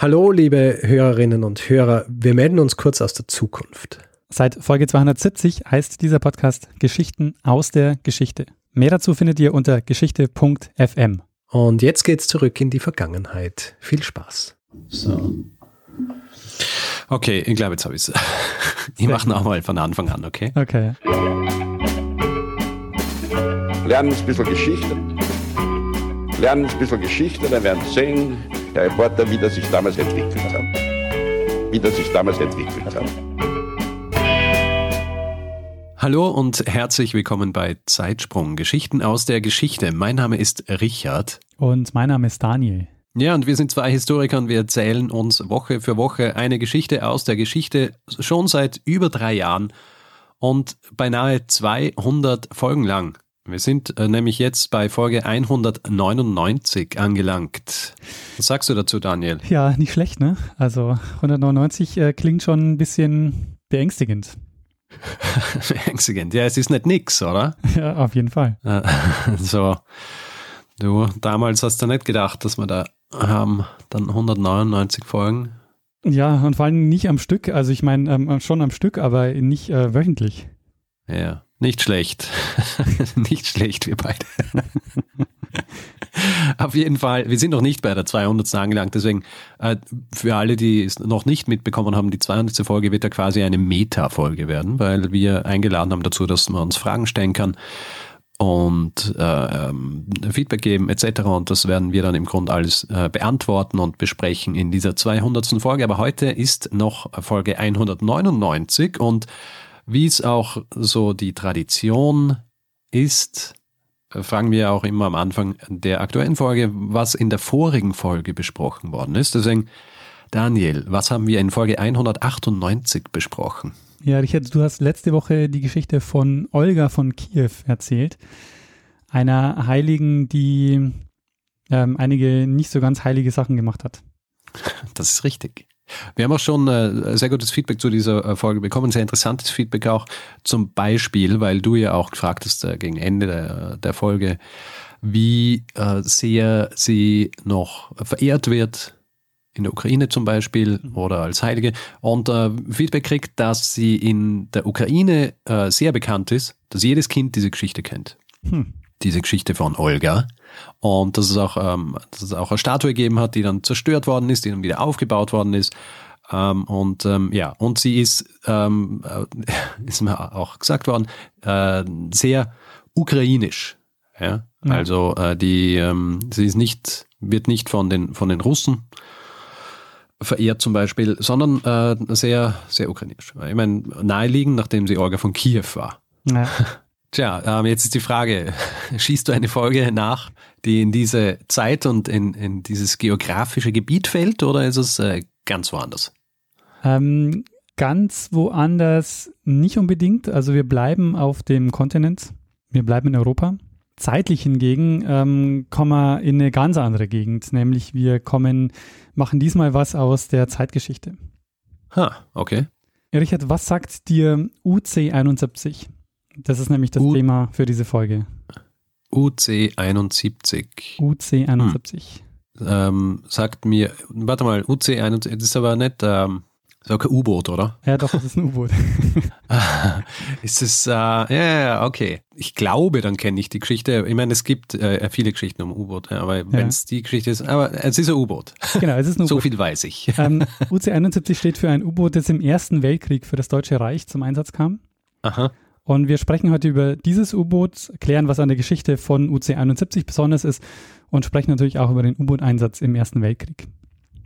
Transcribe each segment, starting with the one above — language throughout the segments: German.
Hallo, liebe Hörerinnen und Hörer. Wir melden uns kurz aus der Zukunft. Seit Folge 270 heißt dieser Podcast Geschichten aus der Geschichte. Mehr dazu findet ihr unter geschichte.fm. Und jetzt geht's zurück in die Vergangenheit. Viel Spaß. So. Okay, ich glaube, jetzt habe ich es. Ich mache nochmal von Anfang an, okay? Okay. Lernen ein bisschen Geschichte. Lernen ein bisschen Geschichte, dann werden Sie sehen, der Reporter, wie das sich damals entwickelt hat. Wie das sich damals entwickelt hat. Hallo und herzlich willkommen bei Zeitsprung, Geschichten aus der Geschichte. Mein Name ist Richard. Und mein Name ist Daniel. Ja, und wir sind zwei Historiker und wir erzählen uns Woche für Woche eine Geschichte aus der Geschichte schon seit über drei Jahren und beinahe 200 Folgen lang. Wir sind äh, nämlich jetzt bei Folge 199 angelangt. Was sagst du dazu, Daniel? Ja, nicht schlecht, ne? Also 199 äh, klingt schon ein bisschen beängstigend. beängstigend. Ja, es ist nicht nix, oder? Ja, auf jeden Fall. Äh, so, du, damals hast du nicht gedacht, dass wir da haben dann 199 Folgen. Ja, und vor allem nicht am Stück. Also ich meine, ähm, schon am Stück, aber nicht äh, wöchentlich. Ja. Nicht schlecht. nicht schlecht, wir beide. Auf jeden Fall, wir sind noch nicht bei der 200. angelangt, deswegen äh, für alle, die es noch nicht mitbekommen haben, die 200. Folge wird ja quasi eine Meta-Folge werden, weil wir eingeladen haben dazu, dass man uns Fragen stellen kann und äh, Feedback geben etc. Und das werden wir dann im Grunde alles äh, beantworten und besprechen in dieser 200. Folge. Aber heute ist noch Folge 199 und wie es auch so die Tradition ist, fragen wir auch immer am Anfang der aktuellen Folge, was in der vorigen Folge besprochen worden ist. Deswegen, Daniel, was haben wir in Folge 198 besprochen? Ja, Richard, du hast letzte Woche die Geschichte von Olga von Kiew erzählt. Einer Heiligen, die ähm, einige nicht so ganz heilige Sachen gemacht hat. Das ist richtig. Wir haben auch schon äh, sehr gutes Feedback zu dieser äh, Folge bekommen, sehr interessantes Feedback auch zum Beispiel, weil du ja auch gefragt hast äh, gegen Ende der, der Folge, wie äh, sehr sie noch verehrt wird, in der Ukraine zum Beispiel mhm. oder als Heilige und äh, Feedback kriegt, dass sie in der Ukraine äh, sehr bekannt ist, dass jedes Kind diese Geschichte kennt. Hm. Diese Geschichte von Olga. Und dass es auch, ähm, dass es auch eine Statue gegeben hat, die dann zerstört worden ist, die dann wieder aufgebaut worden ist. Ähm, und ähm, ja, und sie ist, ähm, äh, ist mir auch gesagt worden, äh, sehr ukrainisch. Ja? ja. Also äh, die, ähm, sie ist nicht, wird nicht von den, von den Russen verehrt zum Beispiel, sondern äh, sehr, sehr ukrainisch. Ich meine, naheliegend, nachdem sie Olga von Kiew war. Ja. Tja, ähm, jetzt ist die Frage, schießt du eine Folge nach, die in diese Zeit und in, in dieses geografische Gebiet fällt oder ist es äh, ganz woanders? Ähm, ganz woanders nicht unbedingt. Also wir bleiben auf dem Kontinent, wir bleiben in Europa. Zeitlich hingegen ähm, kommen wir in eine ganz andere Gegend, nämlich wir kommen, machen diesmal was aus der Zeitgeschichte. Ha, okay. Richard, was sagt dir UC 71? Das ist nämlich das U Thema für diese Folge. UC71. UC71. Hm. Ähm, sagt mir, warte mal, UC71, das ist aber nicht, ähm, ist auch kein U-Boot, oder? Ja, doch, das ist ein U-Boot. ist es, äh, ja, ja, okay. Ich glaube, dann kenne ich die Geschichte. Ich meine, es gibt äh, viele Geschichten um U-Boot, aber ja. wenn es die Geschichte ist, aber es ist ein U-Boot. Genau, es ist ein U-Boot. So viel weiß ich. Ähm, UC71 steht für ein U-Boot, das im Ersten Weltkrieg für das Deutsche Reich zum Einsatz kam. Aha. Und wir sprechen heute über dieses U-Boot, klären, was an der Geschichte von UC-71 besonders ist und sprechen natürlich auch über den U-Boot-Einsatz im Ersten Weltkrieg.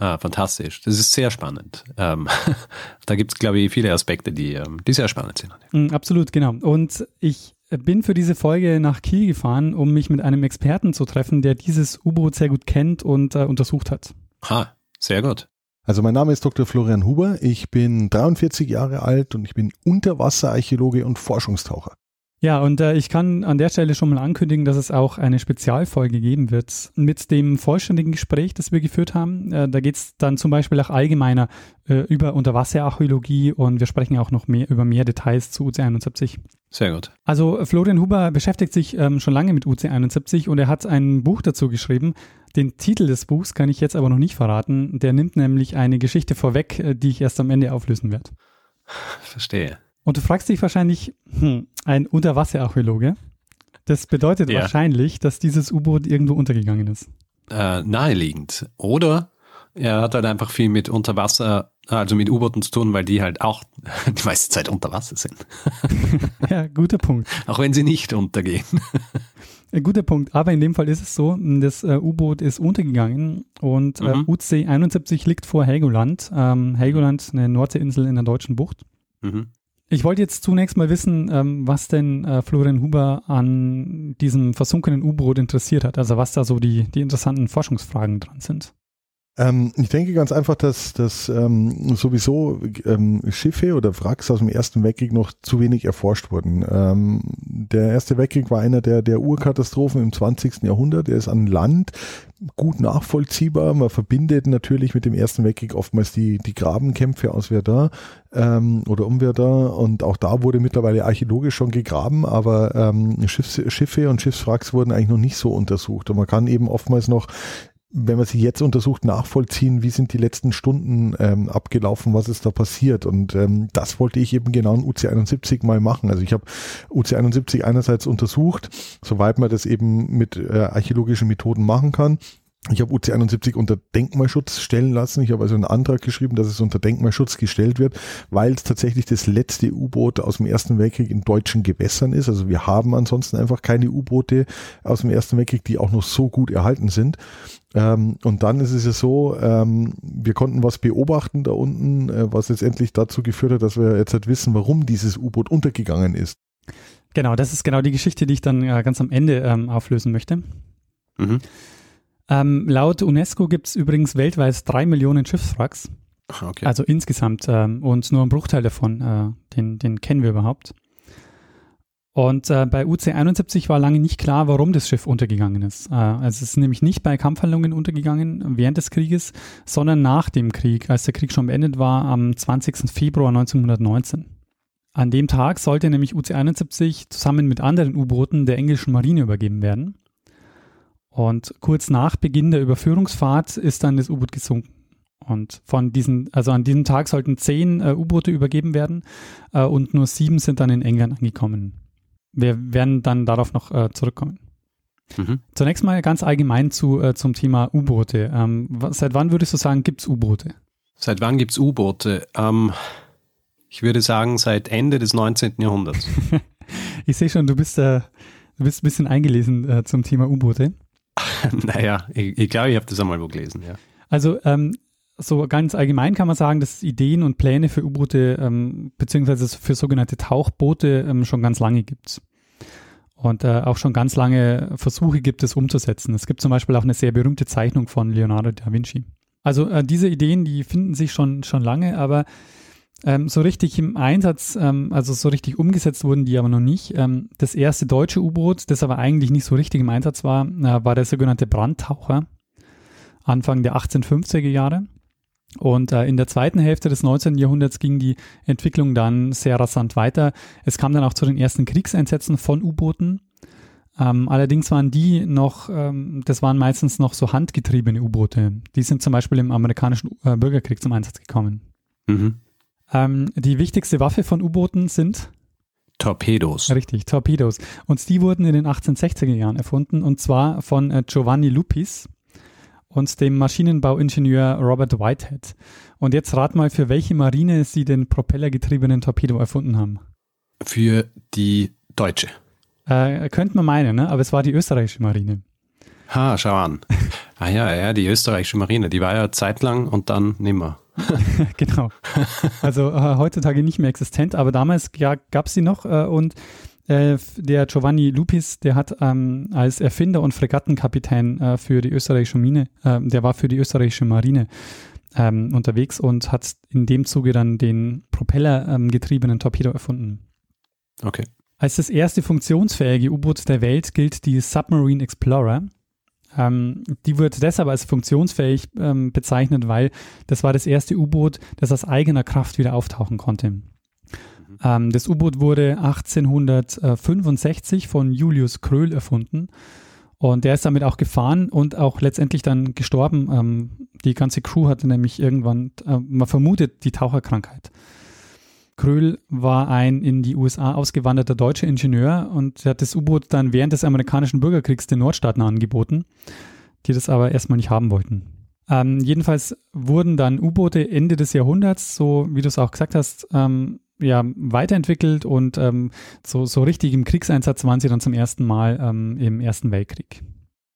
Ah, fantastisch. Das ist sehr spannend. Ähm, da gibt es, glaube ich, viele Aspekte, die, ähm, die sehr spannend sind. Mm, absolut, genau. Und ich bin für diese Folge nach Kiel gefahren, um mich mit einem Experten zu treffen, der dieses U-Boot sehr gut kennt und äh, untersucht hat. Ha, sehr gut. Also mein Name ist Dr. Florian Huber, ich bin 43 Jahre alt und ich bin Unterwasserarchäologe und Forschungstaucher. Ja, und äh, ich kann an der Stelle schon mal ankündigen, dass es auch eine Spezialfolge geben wird mit dem vollständigen Gespräch, das wir geführt haben. Äh, da geht es dann zum Beispiel auch allgemeiner äh, über Unterwasserarchäologie und wir sprechen auch noch mehr über mehr Details zu UC71. Sehr gut. Also Florian Huber beschäftigt sich ähm, schon lange mit UC71 und er hat ein Buch dazu geschrieben, Den Titel des Buchs kann ich jetzt aber noch nicht verraten. Der nimmt nämlich eine Geschichte vorweg, äh, die ich erst am Ende auflösen werde. Verstehe. Und du fragst dich wahrscheinlich, hm, ein Unterwasserarchäologe. Das bedeutet Ja. wahrscheinlich, dass dieses U-Boot irgendwo untergegangen ist. Äh, naheliegend. Oder er hat halt einfach viel mit Unterwasser, also mit U-Booten zu tun, weil die halt auch die meiste Zeit unter Wasser sind. Ja, guter Punkt. Auch wenn sie nicht untergehen. Äh, Guter Punkt. Aber in dem Fall ist es so, das äh, U-Boot ist untergegangen und äh, Mhm. UC 71 liegt vor Helgoland. Ähm, Helgoland, eine Nordseeinsel in der deutschen Bucht. Mhm. Ich wollte jetzt zunächst mal wissen, ähm, was denn äh, Florian Huber an diesem versunkenen U-Boot interessiert hat. Also was da so die, die interessanten Forschungsfragen dran sind. Ähm, ich denke ganz einfach, dass, dass ähm, sowieso ähm, Schiffe oder Wracks aus dem Ersten Weltkrieg noch zu wenig erforscht wurden. Ähm, der Erste Weltkrieg war einer der, der Urkatastrophen im 20. Jahrhundert. Er ist an Land gut nachvollziehbar. Man verbindet natürlich mit dem Ersten Weltkrieg oftmals die, die Grabenkämpfe aus Verdun ähm, oder um Verdun und auch da wurde mittlerweile archäologisch schon gegraben, aber ähm, Schiffs, Schiffe und Schiffswracks wurden eigentlich noch nicht so untersucht und man kann eben oftmals noch wenn man sie jetzt untersucht, nachvollziehen, wie sind die letzten Stunden ähm, abgelaufen, was ist da passiert. Und ähm, das wollte ich eben genau in UC71 mal machen. Also ich habe UC71 einerseits untersucht, soweit man das eben mit äh, archäologischen Methoden machen kann. Ich habe UC71 unter Denkmalschutz stellen lassen. Ich habe also einen Antrag geschrieben, dass es unter Denkmalschutz gestellt wird, weil es tatsächlich das letzte U-Boot aus dem Ersten Weltkrieg in deutschen Gewässern ist. Also wir haben ansonsten einfach keine U-Boote aus dem Ersten Weltkrieg, die auch noch so gut erhalten sind. Ähm, und dann ist es ja so, ähm, wir konnten was beobachten da unten, äh, was letztendlich dazu geführt hat, dass wir jetzt halt wissen, warum dieses U-Boot untergegangen ist. Genau, das ist genau die Geschichte, die ich dann äh, ganz am Ende ähm, auflösen möchte. Mhm. Ähm, laut UNESCO gibt es übrigens weltweit drei Millionen Schiffswracks, Okay. also insgesamt, ähm, und nur ein Bruchteil davon, äh, den, den kennen wir überhaupt. Und äh, bei UC-71 war lange nicht klar, warum das Schiff untergegangen ist. Äh, also es ist nämlich nicht bei Kampfhandlungen untergegangen während des Krieges, sondern nach dem Krieg, als der Krieg schon beendet war, am 20. Februar 1919. An dem Tag sollte nämlich UC-71 zusammen mit anderen U-Booten der englischen Marine übergeben werden. Und kurz nach Beginn der Überführungsfahrt ist dann das U-Boot gesunken. Und von diesen, also an diesem Tag sollten zehn äh, U-Boote übergeben werden äh, und nur sieben sind dann in England angekommen. Wir werden dann darauf noch äh, zurückkommen. Mhm. Zunächst mal ganz allgemein zu, äh, zum Thema U-Boote. Ähm, seit wann würdest du sagen, gibt es U-Boote? Seit wann gibt's U-Boote? Ähm, ich würde sagen, seit Ende des 19. Jahrhunderts. Ich sehe schon, du bist, äh, du bist ein bisschen eingelesen äh, zum Thema U-Boote. naja, ich, ich glaube, ich habe das einmal wo gelesen, ja. Also ähm, so ganz allgemein kann man sagen, dass es Ideen und Pläne für U-Boote ähm, beziehungsweise für sogenannte Tauchboote ähm, schon ganz lange gibt. Und äh, auch schon ganz lange Versuche gibt es umzusetzen. Es gibt zum Beispiel auch eine sehr berühmte Zeichnung von Leonardo da Vinci. Also äh, diese Ideen, die finden sich schon, schon lange, aber ähm, so richtig im Einsatz, ähm, also so richtig umgesetzt wurden die aber noch nicht. Ähm, das erste deutsche U-Boot, das aber eigentlich nicht so richtig im Einsatz war, äh, war der sogenannte Brandtaucher, Anfang der 1850er Jahre. Und äh, in der zweiten Hälfte des 19. Jahrhunderts ging die Entwicklung dann sehr rasant weiter. Es kam dann auch zu den ersten Kriegseinsätzen von U-Booten. Ähm, allerdings waren die noch, ähm, das waren meistens noch so handgetriebene U-Boote. Die sind zum Beispiel im amerikanischen äh, Bürgerkrieg zum Einsatz gekommen. Mhm. Ähm, die wichtigste Waffe von U-Booten sind, Torpedos. richtig, Torpedos. Und die wurden in den 1860er Jahren erfunden und zwar von äh, Giovanni Lupis und dem Maschinenbauingenieur Robert Whitehead. Und jetzt rat mal, für welche Marine sie den propellergetriebenen Torpedo erfunden haben. Für die Deutsche. Äh, könnte man meinen, ne? aber es war die österreichische Marine. Ha, schau an. Ah ja, ja, die österreichische Marine, die war ja zeitlang und dann nimmer. genau. Also äh, heutzutage nicht mehr existent, aber damals ja, gab es sie noch äh, und äh, der Giovanni Lupis, der hat ähm, als Erfinder und Fregattenkapitän äh, für die österreichische Marine, äh, der war für die österreichische Marine ähm, unterwegs und hat in dem Zuge dann den propellergetriebenen Torpedo erfunden. Okay. Als das erste funktionsfähige U-Boot der Welt gilt die Submarine Explorer. Ähm, die wird deshalb als funktionsfähig ähm, bezeichnet, weil das war das erste U-Boot, das aus eigener Kraft wieder auftauchen konnte. Ähm, das U-Boot wurde 1865 von Julius Kröll erfunden Und der ist damit auch gefahren und auch letztendlich dann gestorben. Ähm, die ganze Crew hatte nämlich irgendwann, äh, man vermutet, die Taucherkrankheit. Kröll war ein in die USA ausgewanderter deutscher Ingenieur und hat das U-Boot dann während des amerikanischen Bürgerkriegs den Nordstaaten angeboten, die das aber erstmal nicht haben wollten. Ähm, jedenfalls wurden dann U-Boote Ende des Jahrhunderts, so wie du es auch gesagt hast, ähm, ja, weiterentwickelt und ähm, so, so richtig im Kriegseinsatz waren sie dann zum ersten Mal ähm, im Ersten Weltkrieg.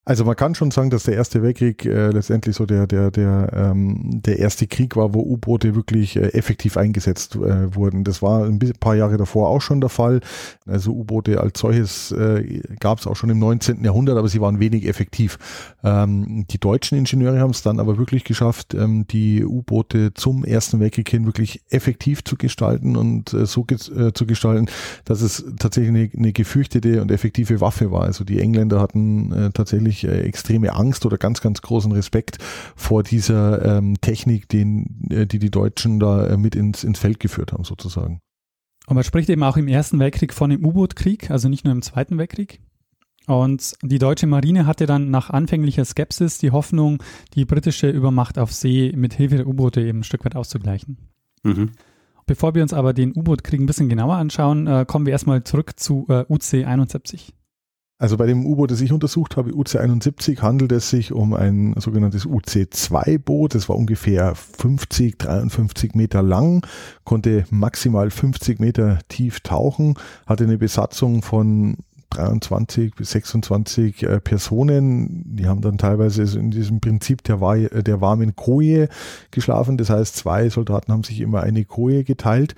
Also man kann schon sagen, dass der Erste Weltkrieg äh, letztendlich so der der der ähm, der erste Krieg war, wo U-Boote wirklich äh, effektiv eingesetzt äh, wurden. Das war ein paar Jahre davor auch schon der Fall. Also U-Boote als solches äh, gab es auch schon im 19. Jahrhundert, aber sie waren wenig effektiv. Ähm, die deutschen Ingenieure haben es dann aber wirklich geschafft, ähm, die U-Boote zum Ersten Weltkrieg hin wirklich effektiv zu gestalten und äh, so ge äh, zu gestalten, dass es tatsächlich eine, eine gefürchtete und effektive Waffe war. Also die Engländer hatten äh, tatsächlich wirklich äh, extreme Angst oder ganz, ganz großen Respekt vor dieser ähm, Technik, den, äh, die die Deutschen da äh, mit ins, ins Feld geführt haben, sozusagen. Und man spricht eben auch im Ersten Weltkrieg von dem U-Boot-Krieg, also nicht nur im Zweiten Weltkrieg. Und die deutsche Marine hatte dann nach anfänglicher Skepsis die Hoffnung, die britische Übermacht auf See mit Hilfe der U-Boote eben ein Stück weit auszugleichen. Mhm. Bevor wir uns aber den U-Boot-Krieg ein bisschen genauer anschauen, äh, kommen wir erstmal zurück zu äh, UC-71. Also bei dem U-Boot, das ich untersucht habe, UC-71, handelt es sich um ein sogenanntes UC-2-Boot. Das war ungefähr 50, 53 Meter lang, konnte maximal 50 Meter tief tauchen, hatte eine Besatzung von 23 bis 26 äh, Personen. Die haben dann teilweise in diesem Prinzip der, der warmen Koje geschlafen. Das heißt, zwei Soldaten haben sich immer eine Koje geteilt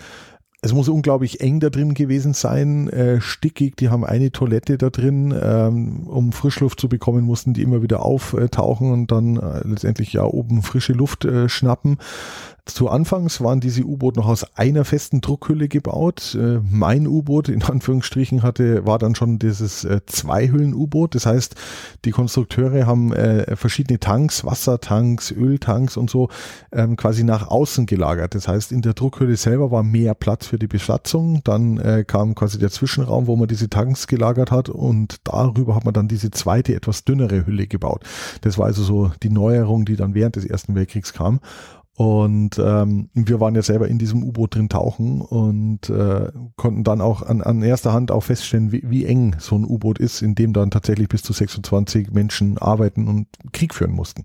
es muss unglaublich eng da drin gewesen sein, äh, stickig, die haben eine Toilette da drin, ähm, um Frischluft zu bekommen, mussten die immer wieder auftauchen und dann äh, letztendlich ja oben frische Luft äh, schnappen. Zu Anfangs waren diese U-Boot noch aus einer festen Druckhülle gebaut. Äh, mein U-Boot in Anführungsstrichen hatte, war dann schon dieses äh, Zweihüllen-U-Boot. Das heißt, die Konstrukteure haben äh, verschiedene Tanks, Wassertanks, Öltanks und so ähm, quasi nach außen gelagert. Das heißt, in der Druckhülle selber war mehr Platz für die Besatzung. Dann kam quasi der Zwischenraum, wo man diese Tanks gelagert hat und darüber hat man dann diese zweite, etwas dünnere Hülle gebaut. Das war also so die Neuerung, die dann während des Ersten Weltkriegs kam. Und ähm, wir waren ja selber in diesem U-Boot drin tauchen und äh, konnten dann auch an, an erster Hand auch feststellen, wie, wie eng so ein U-Boot ist, in dem dann tatsächlich bis zu 26 Menschen arbeiten und Krieg führen mussten.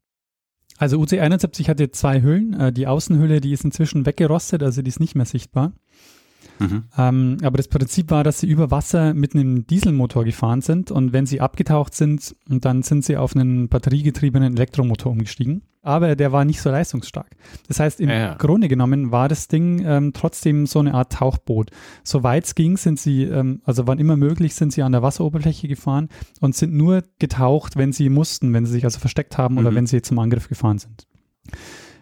Also UC-71 hatte zwei Hüllen. Äh, die Außenhülle, die ist inzwischen weggerostet, also die ist nicht mehr sichtbar. Mhm. Ähm, aber das Prinzip war, dass sie über Wasser mit einem Dieselmotor gefahren sind und wenn sie abgetaucht sind, dann sind sie auf einen batteriegetriebenen Elektromotor umgestiegen aber der war nicht so leistungsstark. Das heißt, im ja. Grunde genommen war das Ding ähm, trotzdem so eine Art Tauchboot. Soweit es ging, sind sie, ähm, also wann immer möglich, sind sie an der Wasseroberfläche gefahren und sind nur getaucht, wenn sie mussten, wenn sie sich also versteckt haben oder mhm. wenn sie zum Angriff gefahren sind.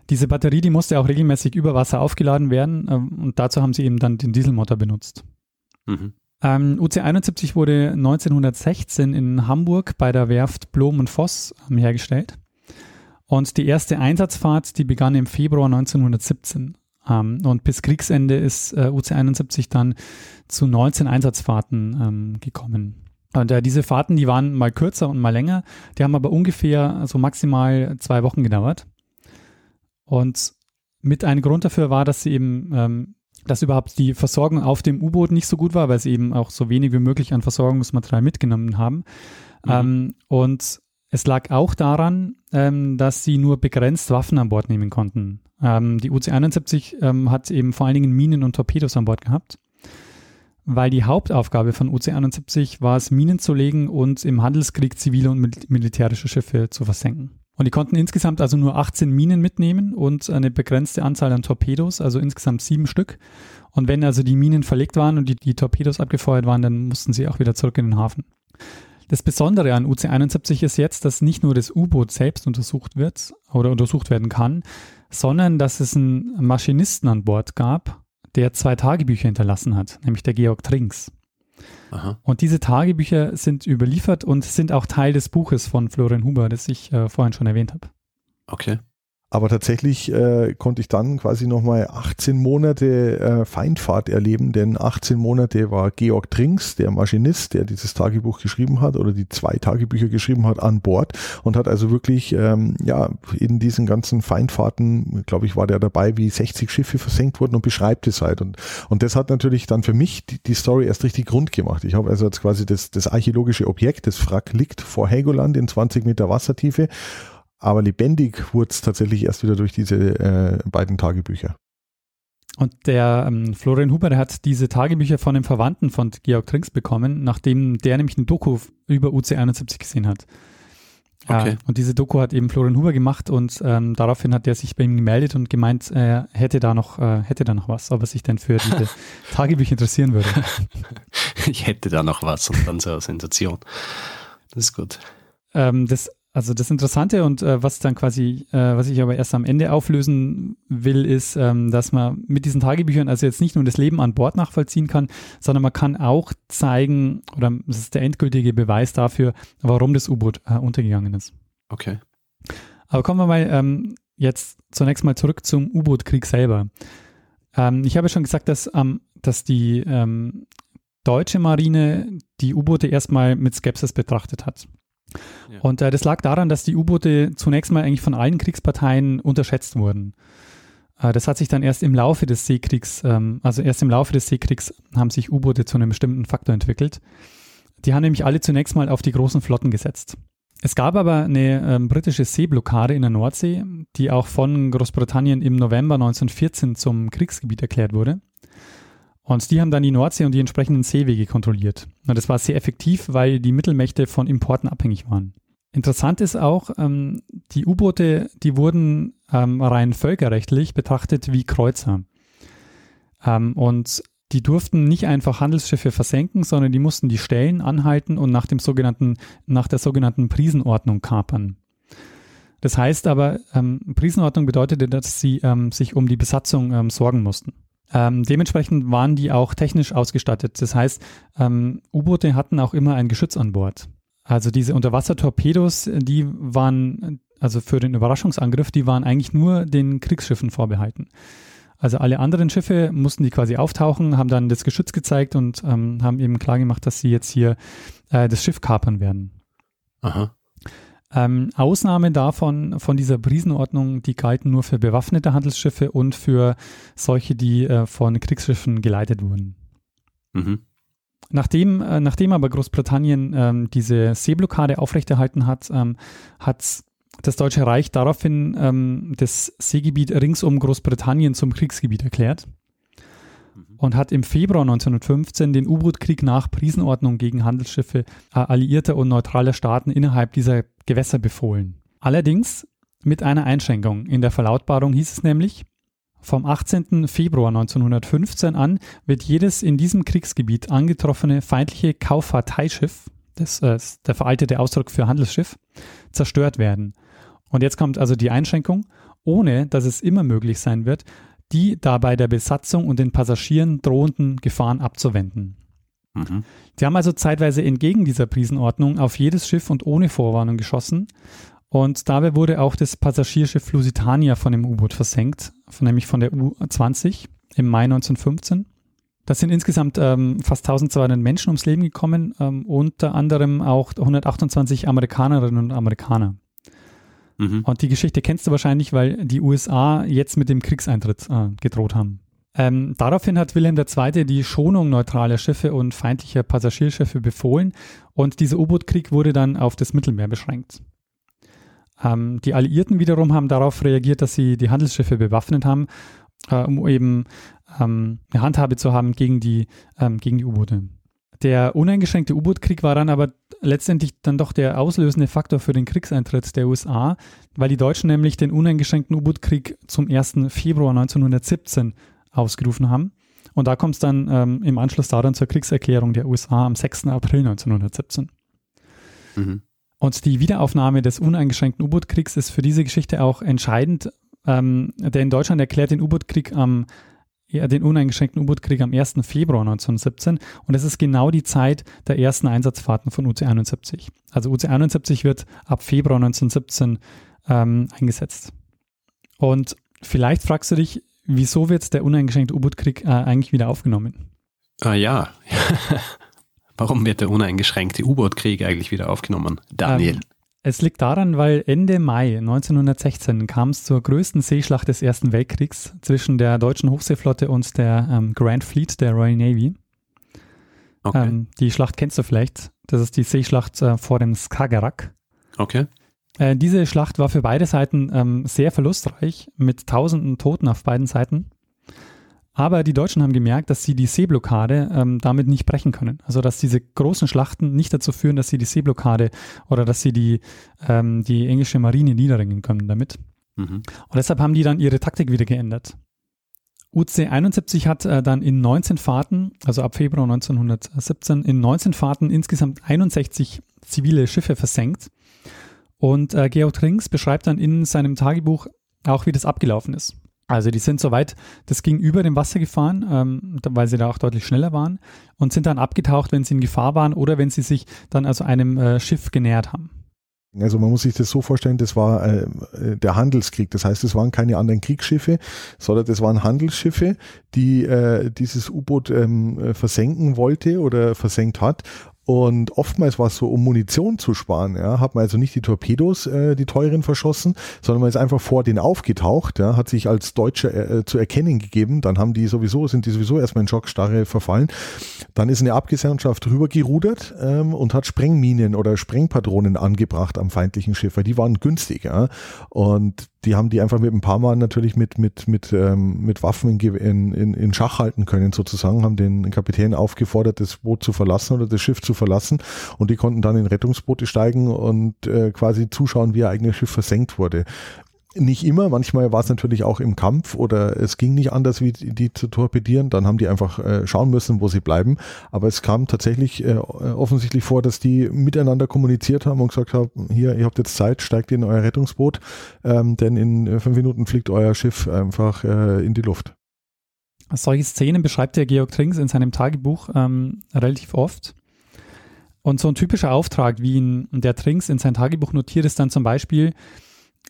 Diese Batterie, die musste auch regelmäßig über Wasser aufgeladen werden ähm, und dazu haben sie eben dann den Dieselmotor benutzt. Mhm. Ähm, UC-71 wurde 1916 in Hamburg bei der Werft Blom und Voss ähm, hergestellt. Und die erste Einsatzfahrt, die begann im Februar 1917. Ähm, und bis Kriegsende ist äh, UC-71 dann zu 19 Einsatzfahrten ähm, gekommen. Und äh, diese Fahrten, die waren mal kürzer und mal länger. Die haben aber ungefähr so maximal zwei Wochen gedauert. Und mit einem Grund dafür war, dass sie eben, ähm, dass überhaupt die Versorgung auf dem U-Boot nicht so gut war, weil sie eben auch so wenig wie möglich an Versorgungsmaterial mitgenommen haben. Mhm. Ähm, und es lag auch daran, ähm, dass sie nur begrenzt Waffen an Bord nehmen konnten. Ähm, die UC-71 ähm, hat eben vor allen Dingen Minen und Torpedos an Bord gehabt, weil die Hauptaufgabe von UC-71 war es, Minen zu legen und im Handelskrieg zivile und mil militärische Schiffe zu versenken. Und die konnten insgesamt also nur 18 Minen mitnehmen und eine begrenzte Anzahl an Torpedos, also insgesamt sieben Stück. Und wenn also die Minen verlegt waren und die, die Torpedos abgefeuert waren, dann mussten sie auch wieder zurück in den Hafen. Das Besondere an UC-71 ist jetzt, dass nicht nur das U-Boot selbst untersucht wird oder untersucht werden kann, sondern dass es einen Maschinisten an Bord gab, der zwei Tagebücher hinterlassen hat, nämlich der Georg Trinks. Aha. Und diese Tagebücher sind überliefert und sind auch Teil des Buches von Florian Huber, das ich äh, vorhin schon erwähnt habe. Okay. Aber tatsächlich äh, konnte ich dann quasi nochmal 18 Monate äh, Feindfahrt erleben, denn 18 Monate war Georg Trinks, der Maschinist, der dieses Tagebuch geschrieben hat oder die zwei Tagebücher geschrieben hat, an Bord und hat also wirklich ähm, ja in diesen ganzen Feindfahrten, glaube ich, war der dabei, wie 60 Schiffe versenkt wurden und beschreibt es halt. Und, und das hat natürlich dann für mich die, die Story erst richtig rund gemacht. Ich habe also jetzt quasi das, das archäologische Objekt, das Wrack liegt vor Helgoland in 20 Meter Wassertiefe aber lebendig wurde es tatsächlich erst wieder durch diese äh, beiden Tagebücher. Und der ähm, Florian Huber, der hat diese Tagebücher von einem Verwandten von Georg Trinks bekommen, nachdem der nämlich eine Doku über UC71 gesehen hat. Okay. Ja, und diese Doku hat eben Florian Huber gemacht und ähm, daraufhin hat er sich bei ihm gemeldet und gemeint, er hätte da noch, äh, hätte da noch was, ob er sich denn für diese Tagebücher interessieren würde. ich hätte da noch was und dann so eine Sensation. Das ist gut. Ähm, das also das Interessante und äh, was dann quasi, äh, was ich aber erst am Ende auflösen will, ist, ähm, dass man mit diesen Tagebüchern also jetzt nicht nur das Leben an Bord nachvollziehen kann, sondern man kann auch zeigen, oder das ist der endgültige Beweis dafür, warum das U-Boot äh, untergegangen ist. Okay. Aber kommen wir mal ähm, jetzt zunächst mal zurück zum U-Boot-Krieg selber. Ähm, ich habe schon gesagt, dass, dass die ähm, deutsche Marine die U-Boote erstmal mit Skepsis betrachtet hat. Und äh, das lag daran, dass die U-Boote zunächst mal eigentlich von allen Kriegsparteien unterschätzt wurden. Äh, das hat sich dann erst im Laufe des Seekriegs, ähm, also erst im Laufe des Seekriegs haben sich U-Boote zu einem bestimmten Faktor entwickelt. Die haben nämlich alle zunächst mal auf die großen Flotten gesetzt. Es gab aber eine ähm, britische Seeblockade in der Nordsee, die auch von Großbritannien im November 1914 zum Kriegsgebiet erklärt wurde. Und die haben dann die Nordsee und die entsprechenden Seewege kontrolliert. Und das war sehr effektiv, weil die Mittelmächte von Importen abhängig waren. Interessant ist auch, ähm, die U-Boote, die wurden ähm, rein völkerrechtlich betrachtet wie Kreuzer. Ähm, und die durften nicht einfach Handelsschiffe versenken, sondern die mussten die Stellen anhalten und nach dem sogenannten, nach der sogenannten Prisenordnung kapern. Das heißt aber, ähm, Prisenordnung bedeutete, dass sie ähm, sich um die Besatzung ähm, sorgen mussten. Ähm, dementsprechend waren die auch technisch ausgestattet. Das heißt, ähm, U-Boote hatten auch immer ein Geschütz an Bord. Also diese Unterwassertorpedos, die waren, also für den Überraschungsangriff, die waren eigentlich nur den Kriegsschiffen vorbehalten. Also alle anderen Schiffe mussten die quasi auftauchen, haben dann das Geschütz gezeigt und ähm, haben eben klargemacht, dass sie jetzt hier äh, das Schiff kapern werden. Aha. Ähm, Ausnahme davon, von dieser Brisenordnung, die galten nur für bewaffnete Handelsschiffe und für solche, die äh, von Kriegsschiffen geleitet wurden. Mhm. Nachdem, äh, nachdem aber Großbritannien ähm, diese Seeblockade aufrechterhalten hat, ähm, hat das Deutsche Reich daraufhin ähm, das Seegebiet rings um Großbritannien zum Kriegsgebiet erklärt und hat im Februar 1915 den U-Boot-Krieg nach Prisenordnung gegen Handelsschiffe äh, alliierter und neutraler Staaten innerhalb dieser Gewässer befohlen. Allerdings mit einer Einschränkung. In der Verlautbarung hieß es nämlich, vom 18. Februar 1915 an wird jedes in diesem Kriegsgebiet angetroffene feindliche Kauffahrteischiff, das ist äh, der veraltete Ausdruck für Handelsschiff, zerstört werden. Und jetzt kommt also die Einschränkung, ohne dass es immer möglich sein wird, die dabei der Besatzung und den Passagieren drohenden Gefahren abzuwenden. Mhm. Die haben also zeitweise entgegen dieser Prisenordnung auf jedes Schiff und ohne Vorwarnung geschossen. Und dabei wurde auch das Passagierschiff Lusitania von dem U-Boot versenkt, von, nämlich von der U-20 im Mai 1915. Da sind insgesamt ähm, fast 1200 Menschen ums Leben gekommen, ähm, unter anderem auch 128 Amerikanerinnen und Amerikaner. Mhm. Und die Geschichte kennst du wahrscheinlich, weil die USA jetzt mit dem Kriegseintritt äh, gedroht haben. Ähm, daraufhin hat Wilhelm II. die Schonung neutraler Schiffe und feindlicher Passagierschiffe befohlen und dieser U-Boot-Krieg wurde dann auf das Mittelmeer beschränkt. Ähm, die Alliierten wiederum haben darauf reagiert, dass sie die Handelsschiffe bewaffnet haben, äh, um eben ähm, eine Handhabe zu haben gegen die, ähm, gegen die U-Boote. Der uneingeschränkte U-Boot-Krieg war dann aber letztendlich dann doch der auslösende Faktor für den Kriegseintritt der USA, weil die Deutschen nämlich den uneingeschränkten U-Boot-Krieg zum 1. Februar 1917 ausgerufen haben. Und da kommt es dann ähm, im Anschluss daran zur Kriegserklärung der USA am 6. April 1917. Mhm. Und die Wiederaufnahme des uneingeschränkten U-Boot-Kriegs ist für diese Geschichte auch entscheidend, ähm, denn Deutschland erklärt den U-Boot-Krieg am den uneingeschränkten U-Boot-Krieg am 1. Februar 1917 und es ist genau die Zeit der ersten Einsatzfahrten von UC-71. Also UC-71 wird ab Februar 1917 ähm, eingesetzt. Und vielleicht fragst du dich, wieso wird der uneingeschränkte U-Boot-Krieg äh, eigentlich wieder aufgenommen? Ah ja. Warum wird der uneingeschränkte U-Boot-Krieg eigentlich wieder aufgenommen? Daniel. Ähm, es liegt daran, weil Ende Mai 1916 kam es zur größten Seeschlacht des Ersten Weltkriegs zwischen der deutschen Hochseeflotte und der ähm, Grand Fleet der Royal Navy. okay. Ähm, die Schlacht kennst du vielleicht. Das ist die Seeschlacht äh, vor dem Skagerrak. okay. Äh, diese Schlacht war für beide Seiten ähm, sehr verlustreich, mit tausenden Toten auf beiden Seiten. Aber die Deutschen haben gemerkt, dass sie die Seeblockade ähm, damit nicht brechen können. Also dass diese großen Schlachten nicht dazu führen, dass sie die Seeblockade oder dass sie die, ähm, die englische Marine niederringen können damit. Mhm. Und deshalb haben die dann ihre Taktik wieder geändert. UC 71 hat äh, dann in 19 Fahrten, also ab Februar 1917, in 19 Fahrten insgesamt 61 zivile Schiffe versenkt. Und äh, Georg Rings beschreibt dann in seinem Tagebuch auch, wie das abgelaufen ist. Also die sind soweit, das ging über dem Wasser gefahren, ähm, weil sie da auch deutlich schneller waren und sind dann abgetaucht, wenn sie in Gefahr waren oder wenn sie sich dann also einem äh, Schiff genähert haben. Also man muss sich das so vorstellen, das war äh, äh, der Handelskrieg. Das heißt, es waren keine anderen Kriegsschiffe, sondern das waren Handelsschiffe, die äh, dieses U-Boot ähm, äh, versenken wollte oder versenkt hat. Und oftmals war es so, um Munition zu sparen, ja, hat man also nicht die Torpedos, äh, die teuren verschossen, sondern man ist einfach vor denen aufgetaucht, ja, hat sich als Deutscher äh, zu erkennen gegeben. Dann haben die sowieso, sind die sowieso erstmal in Schockstarre verfallen. Dann ist eine Abgesandtschaft rübergerudert ähm, und hat Sprengminen oder Sprengpatronen angebracht am feindlichen Schiff, weil die waren günstig, ja. Und die haben die einfach mit ein paar Mal natürlich mit, mit, mit, ähm, mit Waffen in, in, in Schach halten können, sozusagen, haben den Kapitän aufgefordert, das Boot zu verlassen oder das Schiff zu verlassen. Und die konnten dann in Rettungsboote steigen und äh, quasi zuschauen, wie ihr eigenes Schiff versenkt wurde. Nicht immer, manchmal war es natürlich auch im Kampf oder es ging nicht anders, wie die, zu torpedieren. Dann haben die einfach äh, schauen müssen, wo sie bleiben. Aber es kam tatsächlich äh, offensichtlich vor, dass die miteinander kommuniziert haben und gesagt haben, hier, ihr habt jetzt Zeit, steigt in euer Rettungsboot, ähm, denn in äh, fünf Minuten fliegt euer Schiff einfach äh, in die Luft. Solche Szenen beschreibt der Georg Trinks in seinem Tagebuch ähm, relativ oft. Und so ein typischer Auftrag, wie ihn der Trinks in sein Tagebuch notiert, ist dann zum Beispiel,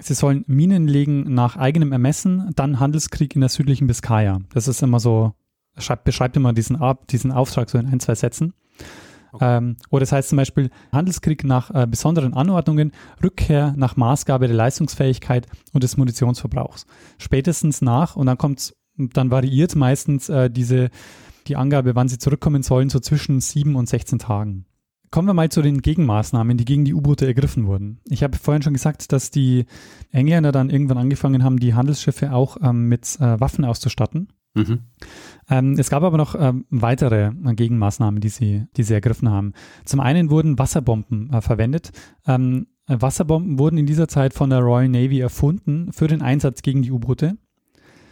sie sollen Minen legen nach eigenem Ermessen, dann Handelskrieg in der südlichen Biskaya. Das ist immer so, schreibt, beschreibt immer diesen, Ab- diesen Auftrag so in ein, zwei Sätzen. Ähm, oder das heißt zum Beispiel Handelskrieg nach äh, besonderen Anordnungen, Rückkehr nach Maßgabe der Leistungsfähigkeit und des Munitionsverbrauchs. Spätestens nach, und dann kommt dann variiert meistens äh, diese, die Angabe, wann sie zurückkommen sollen, so zwischen sieben und 16 Tagen. Kommen wir mal zu den Gegenmaßnahmen, die gegen die U-Boote ergriffen wurden. Ich habe vorhin schon gesagt, dass die Engländer dann irgendwann angefangen haben, die Handelsschiffe auch ähm, mit äh, Waffen auszustatten. Mhm. Ähm, es gab aber noch ähm, weitere Gegenmaßnahmen, die sie, die sie ergriffen haben. Zum einen wurden Wasserbomben äh, verwendet. Ähm, äh, Wasserbomben wurden in dieser Zeit von der Royal Navy erfunden für den Einsatz gegen die U-Boote.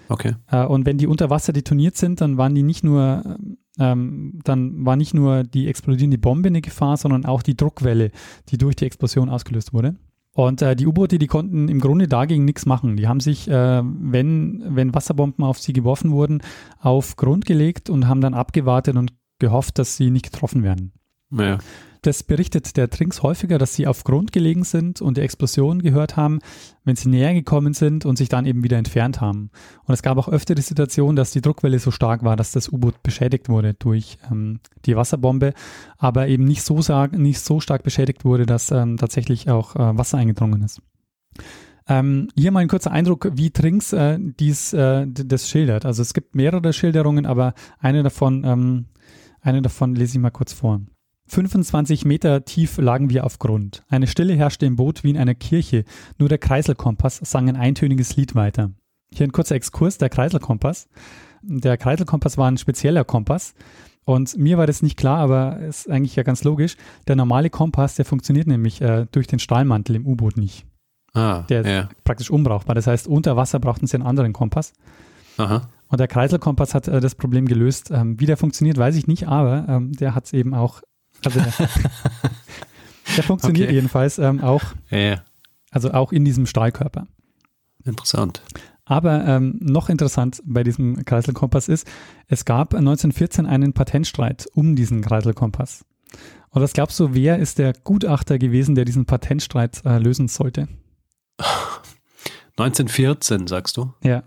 Okay. Äh, und wenn die unter Wasser detoniert sind, dann waren die nicht nur, ähm, dann war nicht nur die explodierende Bombe eine Gefahr, sondern auch die Druckwelle, die durch die Explosion ausgelöst wurde. Und äh, die U-Boote, die konnten im Grunde dagegen nichts machen. Die haben sich, äh, wenn, wenn Wasserbomben auf sie geworfen wurden, auf Grund gelegt und haben dann abgewartet und gehofft, dass sie nicht getroffen werden. Ja. Das berichtet der Trinks häufiger, dass sie auf Grund gelegen sind und die Explosion gehört haben, wenn sie näher gekommen sind und sich dann eben wieder entfernt haben. Und es gab auch öfter die Situation, dass die Druckwelle so stark war, dass das U-Boot beschädigt wurde durch ähm, die Wasserbombe, aber eben nicht so, nicht so stark beschädigt wurde, dass ähm, tatsächlich auch äh, Wasser eingedrungen ist. Ähm, hier mal ein kurzer Eindruck, wie Trinks äh, dies, äh, das schildert. Also es gibt mehrere Schilderungen, aber eine davon, ähm, eine davon lese ich mal kurz vor. 25 Meter tief lagen wir auf Grund. Eine Stille herrschte im Boot wie in einer Kirche. Nur der Kreiselkompass sang ein eintöniges Lied weiter. Hier ein kurzer Exkurs, der Kreiselkompass. Der Kreiselkompass war ein spezieller Kompass. Und mir war das nicht klar, aber ist eigentlich ja ganz logisch. Der normale Kompass, der funktioniert nämlich äh, durch den Stahlmantel im U-Boot nicht. Ah, Der ist ja. praktisch unbrauchbar. Das heißt, unter Wasser brauchten sie einen anderen Kompass. Aha. Und der Kreiselkompass hat äh, das Problem gelöst. Ähm, wie der funktioniert, weiß ich nicht, aber ähm, der hat es eben auch. Also der, der funktioniert Okay. jedenfalls ähm, auch, Ja, also auch in diesem Stahlkörper. Interessant. Aber ähm, noch interessant bei diesem Kreiselkompass ist, es gab 1914 einen Patentstreit um diesen Kreiselkompass. Und was glaubst du, wer ist der Gutachter gewesen, der diesen Patentstreit äh, lösen sollte? 1914, sagst du? Ja.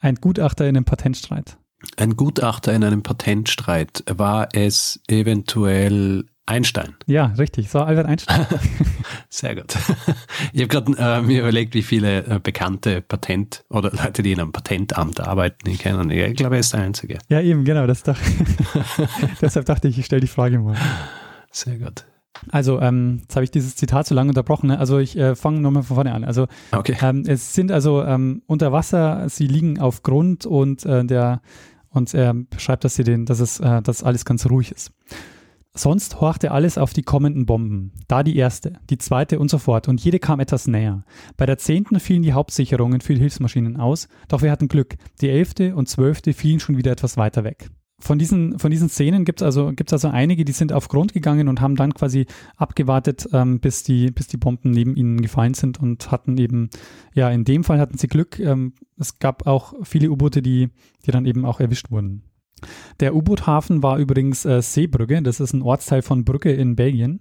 Ein Gutachter in einem Patentstreit. Ein Gutachter in einem Patentstreit. War es eventuell Einstein? Ja, richtig. So Albert Einstein. Sehr gut. Ich habe gerade äh, mir überlegt, wie viele äh, bekannte Patent- oder Leute, die in einem Patentamt arbeiten, ich kenne. Ich glaube, er ist der Einzige. ja, eben, genau. Das doch Deshalb dachte ich, ich stelle die Frage mal. Sehr gut. Also, ähm, jetzt habe ich dieses Zitat so lange unterbrochen. Ne? Also, ich äh, fange nochmal von vorne an. Also, Okay. ähm, es sind also ähm, unter Wasser, sie liegen auf Grund und äh, der und er beschreibt, dass sie den, dass es, äh, dass alles ganz ruhig ist. Sonst horchte alles auf die kommenden Bomben. Da die erste, die zweite und so fort. Und jede kam etwas näher. Bei der zehnten fielen die Hauptsicherungen für die Hilfsmaschinen aus, doch wir hatten Glück. Die elfte und zwölfte fielen schon wieder etwas weiter weg. Von diesen, von diesen Szenen gibt es also, gibt's also einige, die sind auf Grund gegangen und haben dann quasi abgewartet, ähm, bis, die, bis die Bomben neben ihnen gefallen sind und hatten eben, ja, in dem Fall hatten sie Glück. Ähm, es gab auch viele U-Boote, die, die dann eben auch erwischt wurden. Der U-Boot-Hafen war übrigens äh, Seebrügge, das ist ein Ortsteil von Brügge in Belgien.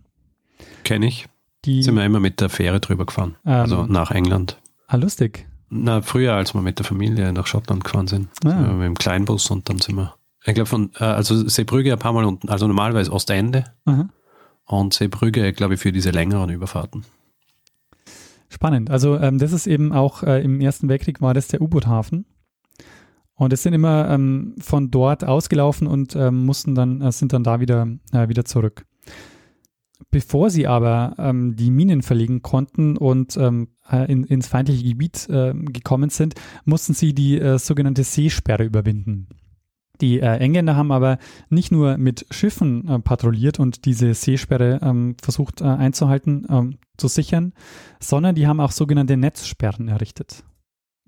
Kenne ich. Die, Sind wir immer mit der Fähre drüber gefahren. Ähm. also nach England. ah, lustig. Na, früher, als wir mit der Familie nach Schottland gefahren sind. Ah. Sind wir mit dem Kleinbus und dann sind wir, ich glaube von, äh, also Seebrügge ein paar Mal unten, also normalerweise Ostende Aha. und Seebrügge, glaube ich, für diese längeren Überfahrten. Spannend. Also ähm, das ist eben auch äh, im Ersten Weltkrieg war das der U-Boot-Hafen. Und es sind immer ähm, von dort ausgelaufen und ähm, mussten dann, äh, sind dann da wieder, äh, wieder zurück. Bevor sie aber ähm, die Minen verlegen konnten und ähm, äh, in, ins feindliche Gebiet äh, gekommen sind, mussten sie die äh, sogenannte Seesperre überwinden. Die äh, Engländer haben aber nicht nur mit Schiffen äh, patrouilliert und diese Seesperre ähm, versucht äh, einzuhalten, ähm, zu sichern, sondern die haben auch sogenannte Netzsperren errichtet.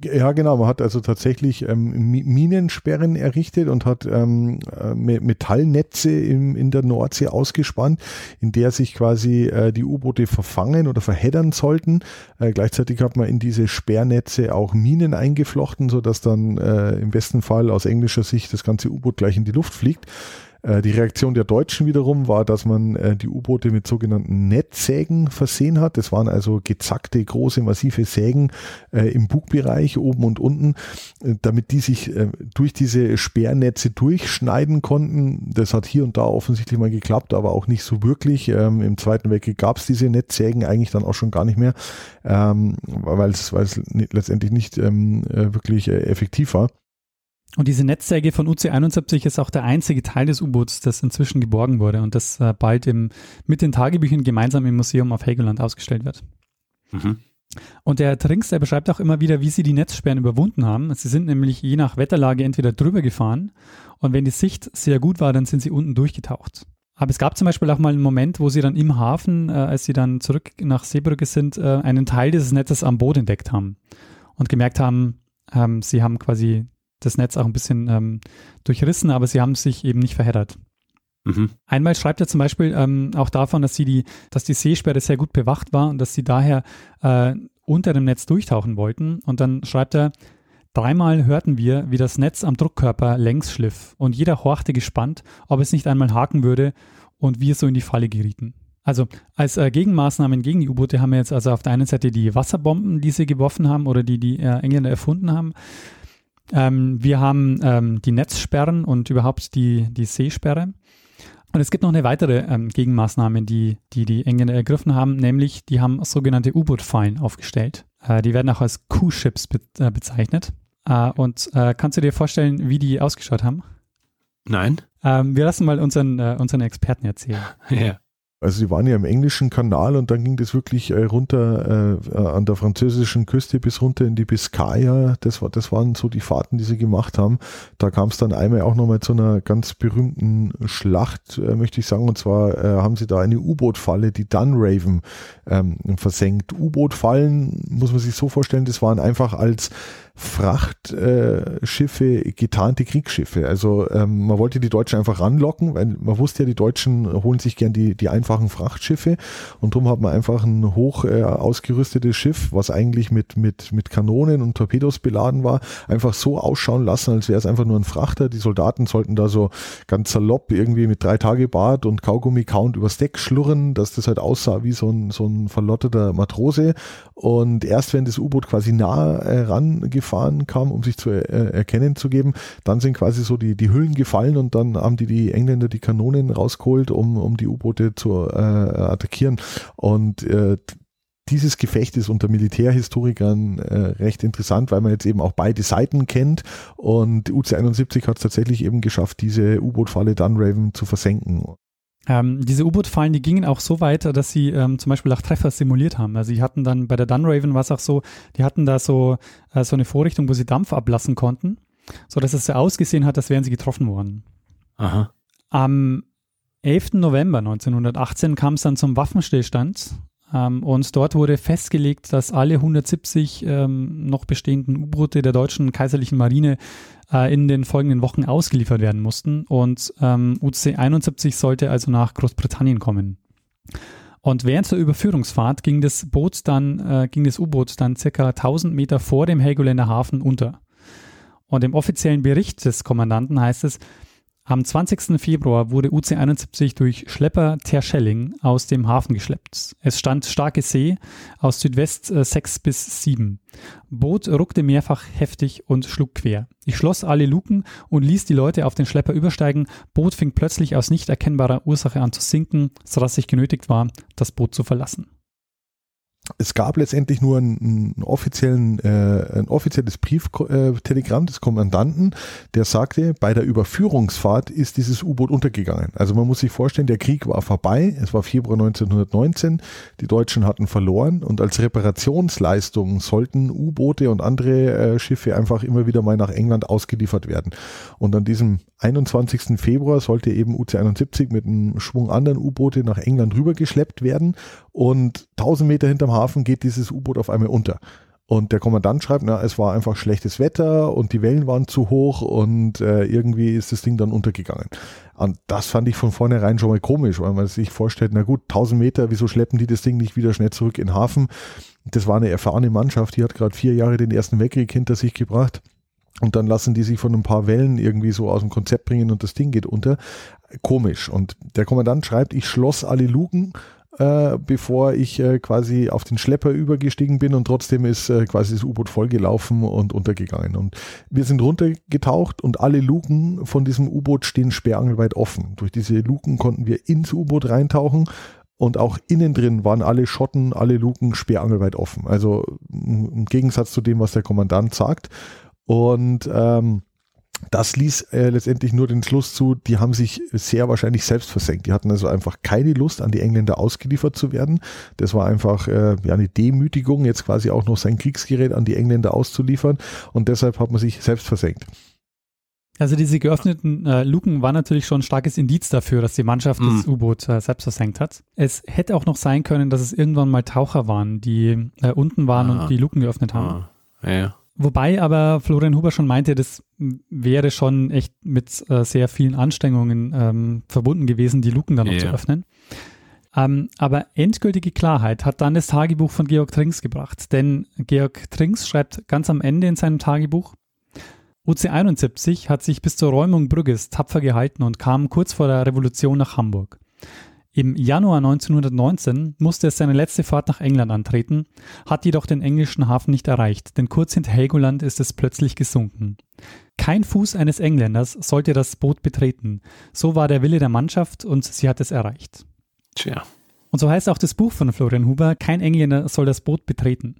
Ja, genau. Man hat also tatsächlich ähm, Mi- Minensperren errichtet und hat ähm, äh, Me- Metallnetze im, in der Nordsee ausgespannt, in der sich quasi äh, die U-Boote verfangen oder verheddern sollten. Äh, gleichzeitig hat man in diese Sperrnetze auch Minen eingeflochten, sodass dann äh, im besten Fall aus englischer Sicht das ganze U-Boot gleich in die Luft fliegt. Äh, Die Reaktion der Deutschen wiederum war, dass man äh, die U-Boote mit sogenannten Netzsägen versehen hat. Das waren also gezackte, große, massive Sägen äh, im Bugbereich oben und unten, damit die sich durch diese Sperrnetze durchschneiden konnten. Das hat hier und da offensichtlich mal geklappt, aber auch nicht so wirklich. Ähm, Im Zweiten Weltkrieg gab es diese Netzsägen eigentlich dann auch schon gar nicht mehr, ähm, weil es letztendlich nicht ähm, äh, wirklich effektiv war. Und diese Netzsäge von UC-71 ist auch der einzige Teil des U-Boots, das inzwischen geborgen wurde und das äh, bald im, mit den Tagebüchern gemeinsam im Museum auf Helgoland ausgestellt wird. Mhm. Und der Trinks, der beschreibt auch immer wieder, wie sie die Netzsperren überwunden haben. Sie sind nämlich je nach Wetterlage entweder drüber gefahren und wenn die Sicht sehr gut war, dann sind sie unten durchgetaucht. Aber es gab zum Beispiel auch mal einen Moment, wo sie dann im Hafen, äh, als sie dann zurück nach Seebrücke sind, äh, einen Teil dieses Netzes am Boot entdeckt haben und gemerkt haben, ähm, sie haben quasi das Netz auch ein bisschen ähm, durchrissen, aber sie haben sich eben nicht verheddert. Mhm. Einmal schreibt er zum Beispiel ähm, auch davon, dass, sie die, dass die Seesperre sehr gut bewacht war und dass sie daher äh, unter dem Netz durchtauchen wollten. Und dann schreibt er, dreimal hörten wir, wie das Netz am Druckkörper längs schliff und jeder horchte gespannt, ob es nicht einmal haken würde und wir so in die Falle gerieten. Also als äh, Gegenmaßnahmen gegen die U-Boote haben wir jetzt also auf der einen Seite die Wasserbomben, die sie geworfen haben oder die die äh, Engländer erfunden haben. Ähm, wir haben ähm, die Netzsperren und überhaupt die, die Seesperre. Und es gibt noch eine weitere ähm, Gegenmaßnahme, die, die die Engländer ergriffen haben, nämlich die haben sogenannte U-Boot-Fallen aufgestellt. Äh, die werden auch als Q-Ships be äh, bezeichnet. Äh, und äh, kannst du dir vorstellen, wie die ausgeschaut haben? Nein? Ähm, wir lassen mal unseren, äh, unseren Experten erzählen. Ja. Also die waren ja im englischen Kanal und dann ging das wirklich äh, runter äh, äh, an der französischen Küste bis runter in die Biskaya. Das, war, das waren so die Fahrten, die sie gemacht haben. Da kam es dann einmal auch nochmal zu einer ganz berühmten Schlacht, äh, möchte ich sagen. Und zwar äh, haben sie da eine U-Boot-Falle, die Dunraven, ähm, versenkt. U-Boot-Fallen muss man sich so vorstellen, das waren einfach als Frachtschiffe, getarnte Kriegsschiffe. Also ähm, man wollte die Deutschen einfach ranlocken, weil man wusste ja, die Deutschen holen sich gern die, die einfachen Frachtschiffe und darum hat man einfach ein hoch äh, ausgerüstetes Schiff, was eigentlich mit, mit, mit Kanonen und Torpedos beladen war, einfach so ausschauen lassen, als wäre es einfach nur ein Frachter. Die Soldaten sollten da so ganz salopp irgendwie mit drei Tage Bart und Kaugummi-Count übers Deck schlurren, dass das halt aussah wie so ein, so ein verlotteter Matrose. Und erst wenn das U-Boot quasi nah äh, rangefahren kam, um sich zu äh, erkennen zu geben, dann sind quasi so die, die Hüllen gefallen und dann haben die, die Engländer die Kanonen rausgeholt, um, um die U-Boote zu äh, attackieren. Und äh, dieses Gefecht ist unter Militärhistorikern äh, recht interessant, weil man jetzt eben auch beide Seiten kennt und UC-71 hat es tatsächlich eben geschafft, diese U-Boot-Falle Dunraven zu versenken. Ähm, diese U-Boot-Fallen, die gingen auch so weit, dass sie ähm, zum Beispiel auch Treffer simuliert haben. Also sie hatten dann bei der Dunraven war es auch so, die hatten da so, äh, so eine Vorrichtung, wo sie Dampf ablassen konnten, sodass es so ausgesehen hat, als wären sie getroffen worden. Aha. Am 11. November 1918 kam es dann zum Waffenstillstand ähm, und dort wurde festgelegt, dass alle 170 ähm, noch bestehenden U-Boote der deutschen kaiserlichen Marine äh, in den folgenden Wochen ausgeliefert werden mussten. Und ähm, UC 71 sollte also nach Großbritannien kommen. Und während der Überführungsfahrt ging das Boot dann, äh, U-Boot dann circa 1000 Meter vor dem Helgoländer Hafen unter. Und im offiziellen Bericht des Kommandanten heißt es, am 20. Februar wurde UC-71 durch Schlepper Terschelling aus dem Hafen geschleppt. Es stand starke See aus Südwest äh, 6 bis 7. Boot ruckte mehrfach heftig und schlug quer. Ich schloss alle Luken und ließ die Leute auf den Schlepper übersteigen. Boot fing plötzlich aus nicht erkennbarer Ursache an zu sinken, sodass ich genötigt war, das Boot zu verlassen es gab letztendlich nur einen, einen offiziellen, äh, ein offizielles Brieftelegramm des Kommandanten, der sagte, bei der Überführungsfahrt ist dieses U-Boot untergegangen. Also man muss sich vorstellen, der Krieg war vorbei, es war Februar 1919, die Deutschen hatten verloren und als Reparationsleistung sollten U-Boote und andere äh, Schiffe einfach immer wieder mal nach England ausgeliefert werden. Und an diesem 21. Februar sollte eben UC-71 mit einem Schwung anderen U-Boote nach England rübergeschleppt werden und 1000 Meter hinterm Hafen geht dieses U-Boot auf einmal unter. Und der Kommandant schreibt, na, es war einfach schlechtes Wetter und die Wellen waren zu hoch und äh, irgendwie ist das Ding dann untergegangen. Und das fand ich von vornherein schon mal komisch, weil man sich vorstellt, na gut, 1000 Meter, wieso schleppen die das Ding nicht wieder schnell zurück in den Hafen? Das war eine erfahrene Mannschaft, die hat gerade vier Jahre den Ersten Weltkrieg hinter sich gebracht. Und dann lassen die sich von ein paar Wellen irgendwie so aus dem Konzept bringen und das Ding geht unter. Komisch. Und der Kommandant schreibt, ich schloss alle Luken äh, bevor ich äh, quasi auf den Schlepper übergestiegen bin und trotzdem ist äh, quasi das U-Boot vollgelaufen und untergegangen. Und wir sind runtergetaucht und alle Luken von diesem U-Boot stehen sperrangelweit offen. Durch diese Luken konnten wir ins U-Boot reintauchen und auch innen drin waren alle Schotten, alle Luken sperrangelweit offen. Also im Gegensatz zu dem, was der Kommandant sagt. Und ähm, das ließ äh, letztendlich nur den Schluss zu, die haben sich sehr wahrscheinlich selbst versenkt. Die hatten also einfach keine Lust, an die Engländer ausgeliefert zu werden. Das war einfach äh, ja, eine Demütigung, jetzt quasi auch noch sein Kriegsgerät an die Engländer auszuliefern. Und deshalb hat man sich selbst versenkt. Also diese geöffneten äh, Luken war natürlich schon ein starkes Indiz dafür, dass die Mannschaft mm. das U-Boot äh, selbst versenkt hat. Es hätte auch noch sein können, dass es irgendwann mal Taucher waren, die äh, unten waren ah. und die Luken geöffnet haben. Ah. Ja. Wobei aber Florian Huber schon meinte, das wäre schon echt mit äh, sehr vielen Anstrengungen ähm, verbunden gewesen, die Luken dann noch yeah. zu öffnen. Ähm, aber endgültige Klarheit hat dann das Tagebuch von Georg Trinks gebracht. Denn Georg Trinks schreibt ganz am Ende in seinem Tagebuch, UC 71 hat sich bis zur Räumung Brügges tapfer gehalten und kam kurz vor der Revolution nach Hamburg. Im Januar 1919 musste es seine letzte Fahrt nach England antreten, hat jedoch den englischen Hafen nicht erreicht, denn kurz hinter Helgoland ist es plötzlich gesunken. Kein Fuß eines Engländers sollte das Boot betreten. So war der Wille der Mannschaft und sie hat es erreicht. Tja. Und so heißt auch das Buch von Florian Huber, kein Engländer soll das Boot betreten.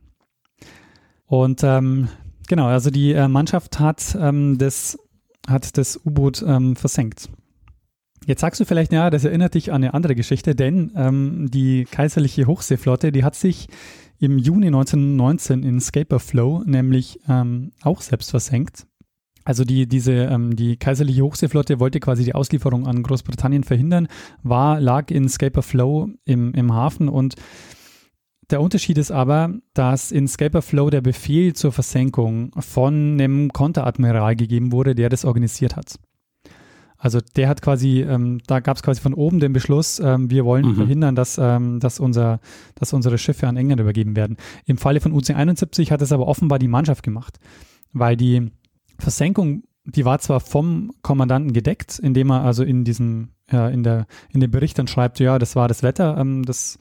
Und ähm, genau, also die äh, Mannschaft hat, ähm, das, hat das U-Boot ähm, versenkt. Jetzt sagst du vielleicht, ja, das erinnert dich an eine andere Geschichte, denn ähm, die kaiserliche Hochseeflotte, die hat sich im Juni 1919 in Scaper Flow nämlich ähm, auch selbst versenkt. Also die, diese, ähm, die kaiserliche Hochseeflotte wollte quasi die Auslieferung an Großbritannien verhindern, war, lag in Scaper Flow im, im Hafen und Der Unterschied ist aber, dass in Scalper Flow der Befehl zur Versenkung von einem Konteradmiral gegeben wurde, der das organisiert hat. Also der hat quasi, ähm, da gab es quasi von oben den Beschluss, ähm, wir wollen mhm. verhindern, dass, ähm, dass, unser, dass unsere Schiffe an England übergeben werden. Im Falle von UC-71 hat es aber offenbar die Mannschaft gemacht, weil die Versenkung, die war zwar vom Kommandanten gedeckt, indem er also in diesem, äh, in der, in dem Bericht dann schreibt, ja, das war das Wetter, ähm, das,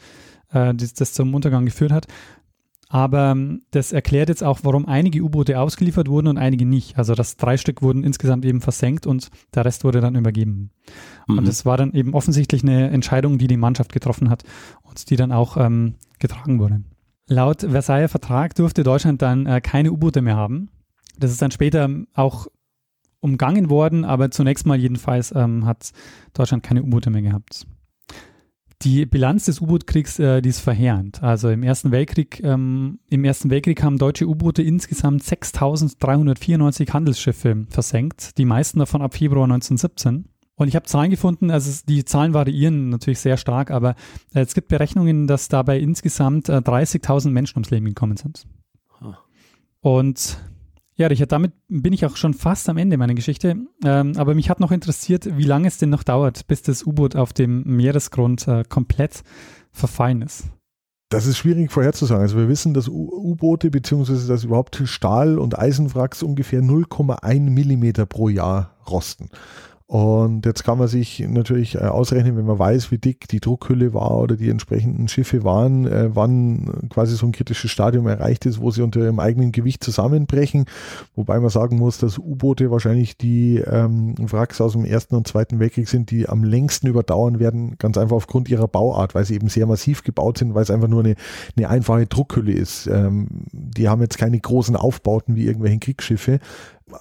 äh, das, das zum Untergang geführt hat. Aber ähm, das erklärt jetzt auch, warum einige U-Boote ausgeliefert wurden und einige nicht. Also das drei Stück wurden insgesamt eben versenkt und der Rest wurde dann übergeben. Mhm. Und das war dann eben offensichtlich eine Entscheidung, die die Mannschaft getroffen hat und die dann auch ähm, getragen wurde. Laut Versailler Vertrag durfte Deutschland dann äh, keine U-Boote mehr haben. Das ist dann später auch umgangen worden, aber zunächst mal jedenfalls ähm, hat Deutschland keine U-Boote mehr gehabt. Die Bilanz des U-Boot-Kriegs, äh, die ist verheerend. Also im Ersten Weltkrieg, ähm, im Ersten Weltkrieg haben deutsche U-Boote insgesamt 6.394 Handelsschiffe versenkt, die meisten davon ab Februar 1917. Und ich habe Zahlen gefunden, also die Zahlen variieren natürlich sehr stark, aber äh, es gibt Berechnungen, dass dabei insgesamt äh, 30.000 Menschen ums Leben gekommen sind. Und ja, Richard, damit bin ich auch schon fast am Ende meiner Geschichte. Ähm, aber mich hat noch interessiert, wie lange es denn noch dauert, bis das U-Boot auf dem Meeresgrund äh, komplett verfallen ist. Das ist schwierig vorherzusagen. Also wir wissen, dass U-Boote beziehungsweise dass überhaupt Stahl- und Eisenwracks ungefähr 0,1 Millimeter pro Jahr rosten. Und jetzt kann man sich natürlich äh, ausrechnen, wenn man weiß, wie dick die Druckhülle war oder die entsprechenden Schiffe waren, äh, wann quasi so ein kritisches Stadium erreicht ist, wo sie unter ihrem eigenen Gewicht zusammenbrechen. Wobei man sagen muss, dass U-Boote wahrscheinlich die ähm, Wracks aus dem Ersten und Zweiten Weltkrieg sind, die am längsten überdauern werden, ganz einfach aufgrund ihrer Bauart, weil sie eben sehr massiv gebaut sind, weil es einfach nur eine, eine einfache Druckhülle ist. Ähm, die haben jetzt keine großen Aufbauten wie irgendwelche Kriegsschiffe,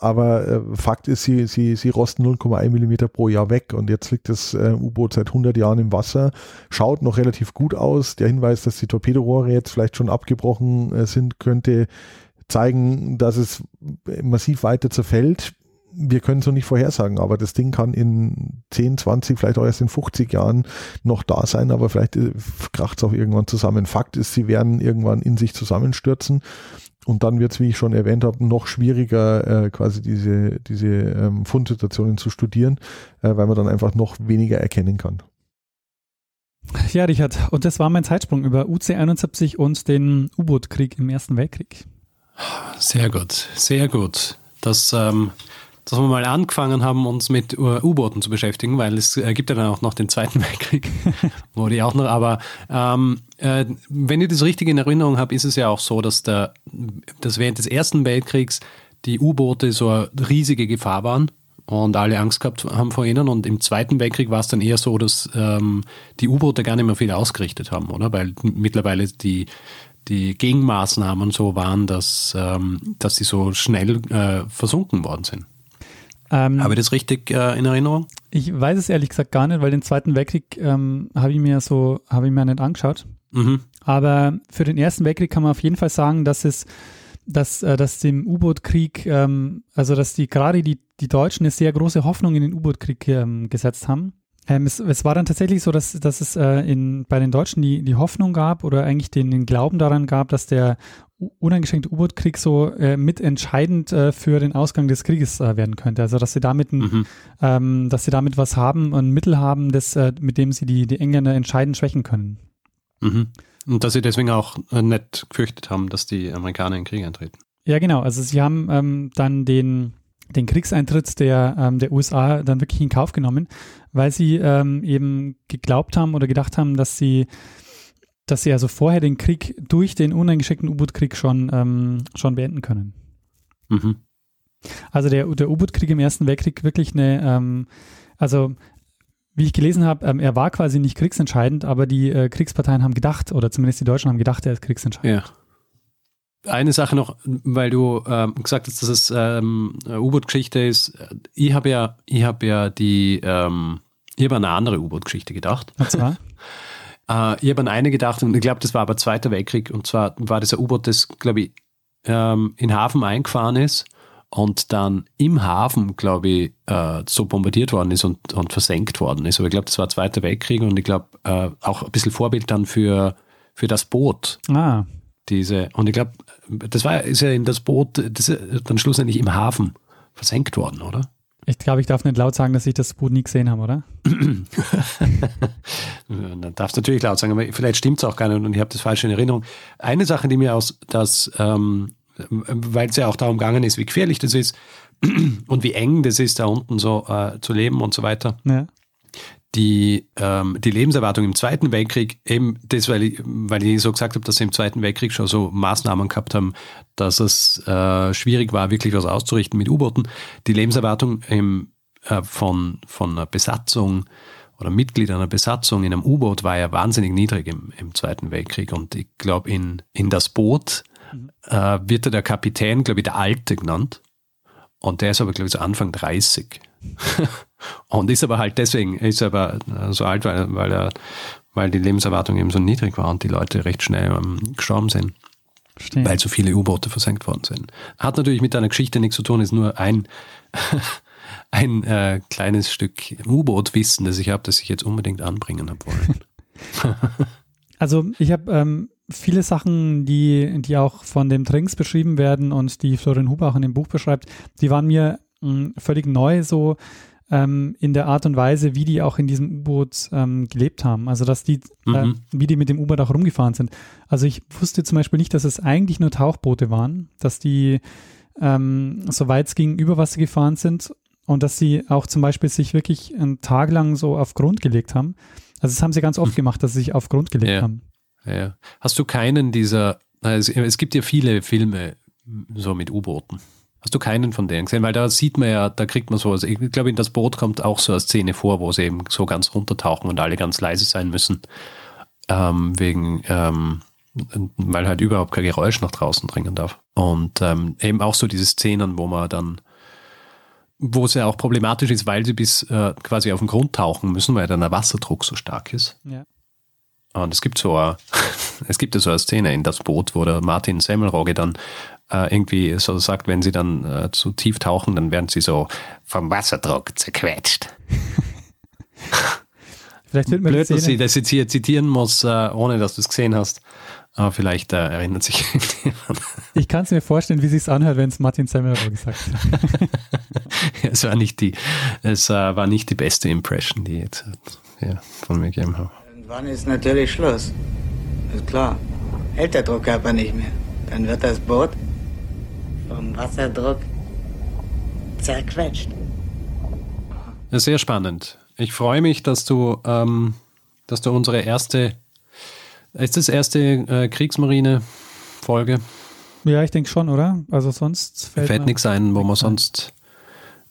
aber äh, Fakt ist, sie, sie, sie rosten 0,1 Millimeter pro Jahr weg und jetzt liegt das äh, U-Boot seit 100 Jahren im Wasser, schaut noch relativ gut aus. Der Hinweis, dass die Torpedorohre jetzt vielleicht schon abgebrochen äh, sind, könnte zeigen, dass es massiv weiter zerfällt. Wir können es noch nicht vorhersagen, aber das Ding kann in 10, 20, vielleicht auch erst in 50 Jahren noch da sein, aber vielleicht äh, kracht es auch irgendwann zusammen. Fakt ist, sie werden irgendwann in sich zusammenstürzen und dann wird es, wie ich schon erwähnt habe, noch schwieriger, äh, quasi diese, diese ähm, Fundsituationen zu studieren, äh, weil man dann einfach noch weniger erkennen kann. Ja, Richard, und das war mein Zeitsprung über UC-71 und den U-Boot-Krieg im Ersten Weltkrieg. Sehr gut, sehr gut. Das ähm, dass wir mal angefangen haben, uns mit U-Booten zu beschäftigen, weil es äh, gibt ja dann auch noch den Zweiten Weltkrieg, wo die auch noch, aber ähm, äh, wenn ich das richtig in Erinnerung habe, ist es ja auch so, dass, der, dass während des Ersten Weltkriegs die U-Boote so eine riesige Gefahr waren und alle Angst gehabt haben vor ihnen. Und im Zweiten Weltkrieg war es dann eher so, dass ähm, die U-Boote gar nicht mehr viel ausgerichtet haben, oder? Weil mittlerweile die, die Gegenmaßnahmen so waren, dass, ähm, dass sie so schnell äh, versunken worden sind. Ähm, habe ich das richtig äh, in Erinnerung? Ich weiß es ehrlich gesagt gar nicht, weil den Zweiten Weltkrieg ähm, habe ich mir so, habe ich mir nicht angeschaut. Mhm. Aber für den Ersten Weltkrieg kann man auf jeden Fall sagen, dass es, dass, äh, dass dem U-Boot-Krieg, ähm, also dass die gerade die, die Deutschen eine sehr große Hoffnung in den U-Boot-Krieg ähm, gesetzt haben. Ähm, es, es, war dann tatsächlich so, dass, dass es äh, in, bei den Deutschen die, die Hoffnung gab oder eigentlich den, den Glauben daran gab, dass der uneingeschränkte U-Boot-Krieg so äh, mitentscheidend äh, für den Ausgang des Krieges äh, werden könnte. Also dass sie damit ein, mhm. ähm, dass sie damit was haben, ein Mittel haben, das, äh, mit dem sie die, die Engländer entscheidend schwächen können. Mhm. Und dass sie deswegen auch äh, nicht gefürchtet haben, dass die Amerikaner in den Krieg eintreten. Ja, genau. Also sie haben ähm, dann den, den Kriegseintritt der, ähm, der USA dann wirklich in Kauf genommen, weil sie ähm, eben geglaubt haben oder gedacht haben, dass sie dass sie also vorher den Krieg durch den uneingeschickten U-Boot-Krieg schon, ähm, schon beenden können. Mhm. Also der, der U-Boot-Krieg im Ersten Weltkrieg wirklich eine, ähm, also wie ich gelesen habe, ähm, er war quasi nicht kriegsentscheidend, aber die äh, Kriegsparteien haben gedacht, oder zumindest die Deutschen haben gedacht, er ist kriegsentscheidend. Ja. Eine Sache noch, weil du ähm, gesagt hast, dass es ähm, U-Boot-Geschichte ist. Ich habe ja, ich habe ja die, ähm, ich habe an eine andere U-Boot-Geschichte gedacht. Und zwar? Äh, ich habe an eine gedacht und ich glaube, das war aber Zweiter Weltkrieg und zwar war das ein U-Boot, das, glaube ich, ähm, in Hafen eingefahren ist und dann im Hafen, glaube ich, äh, so bombardiert worden ist und, und versenkt worden ist. Aber ich glaube, das war Zweiter Weltkrieg und ich glaube, äh, auch ein bisschen Vorbild dann für, für das Boot. Ah, Diese, und ich glaube, das war ist ja in das Boot, das ist dann schlussendlich im Hafen versenkt worden, oder? Ich glaube, ich darf nicht laut sagen, dass ich das Boot nie gesehen habe, oder? Dann darfst du natürlich laut sagen, aber vielleicht stimmt es auch gar nicht und ich habe das falsch in Erinnerung. Eine Sache, die mir aus das, ähm, weil es ja auch darum gegangen ist, wie gefährlich das ist und wie eng das ist, da unten so äh, zu leben und so weiter. Ja. Die, ähm, die Lebenserwartung im Zweiten Weltkrieg, eben das, weil ich, weil ich so gesagt habe, dass sie im Zweiten Weltkrieg schon so Maßnahmen gehabt haben, dass es äh, schwierig war, wirklich was auszurichten mit U-Booten. Die Lebenserwartung im, äh, von, von einer Besatzung oder Mitglied einer Besatzung in einem U-Boot war ja wahnsinnig niedrig im, im Zweiten Weltkrieg. Und ich glaube, in, in das Boot äh, wird der Kapitän, glaube ich, der Alte genannt. Und der ist aber, glaube ich, so Anfang 30. und ist aber halt deswegen, ist aber so alt, weil, weil, er, weil die Lebenserwartung eben so niedrig war und die Leute recht schnell ähm, gestorben sind, Verstehe. weil so viele U-Boote versenkt worden sind. Hat natürlich mit deiner Geschichte nichts zu tun, ist nur ein, ein äh, kleines Stück U-Boot-Wissen, das ich habe, das ich jetzt unbedingt anbringen habe wollen. Also ich habe ähm, viele Sachen, die, die auch von dem Trinks beschrieben werden und die Florian Huber auch in dem Buch beschreibt, die waren mir mh, völlig neu so ähm, in der Art und Weise, wie die auch in diesem U-Boot ähm, gelebt haben. Also dass die, äh, Mhm. wie die mit dem U-Boot auch rumgefahren sind. Also ich wusste zum Beispiel nicht, dass es eigentlich nur Tauchboote waren, dass die ähm, soweit es ging über Wasser gefahren sind und dass sie auch zum Beispiel sich wirklich einen Tag lang so auf Grund gelegt haben. Also das haben sie ganz oft gemacht, dass sie sich auf Grund gelegt Ja. haben. Ja. Hast du keinen dieser, es, es gibt ja viele Filme so mit U-Booten. Hast du keinen von denen gesehen? Weil da sieht man ja, da kriegt man sowas. Ich glaube, in das Boot kommt auch so eine Szene vor, wo sie eben so ganz runtertauchen und alle ganz leise sein müssen. Ähm, wegen, ähm, weil halt überhaupt kein Geräusch nach draußen dringen darf. Und ähm, eben auch so diese Szenen, wo man dann, wo es ja auch problematisch ist, weil sie bis äh, quasi auf den Grund tauchen müssen, weil dann der Wasserdruck so stark ist. Ja. Und es gibt so eine, es gibt ja so eine Szene in das Boot, wo der Martin Semmelrogge dann äh, irgendwie so sagt, wenn sie dann äh, zu tief tauchen, dann werden sie so vom Wasserdruck zerquetscht. Vielleicht wird mir die Blöd, dass ich Szene, das jetzt hier zitieren muss, äh, ohne dass du es gesehen hast. Aber vielleicht äh, erinnert sich jemand. ich kann es mir vorstellen, wie sich's anhört, wenn es Martin Semmelrohr gesagt hat. es war nicht die, es äh, war nicht die beste Impression, die jetzt äh, ja, von mir gegeben habe. Irgendwann ist natürlich Schluss. Ist klar. Hält der Druckkörper nicht mehr. Dann wird das Boot vom Wasserdruck zerquetscht. Sehr spannend. Ich freue mich, dass du, ähm, dass du unsere erste, ist das erste äh, Kriegsmarine-Folge? Ja, ich denke schon, oder? Also sonst fällt, fällt nichts ein, wo wir sonst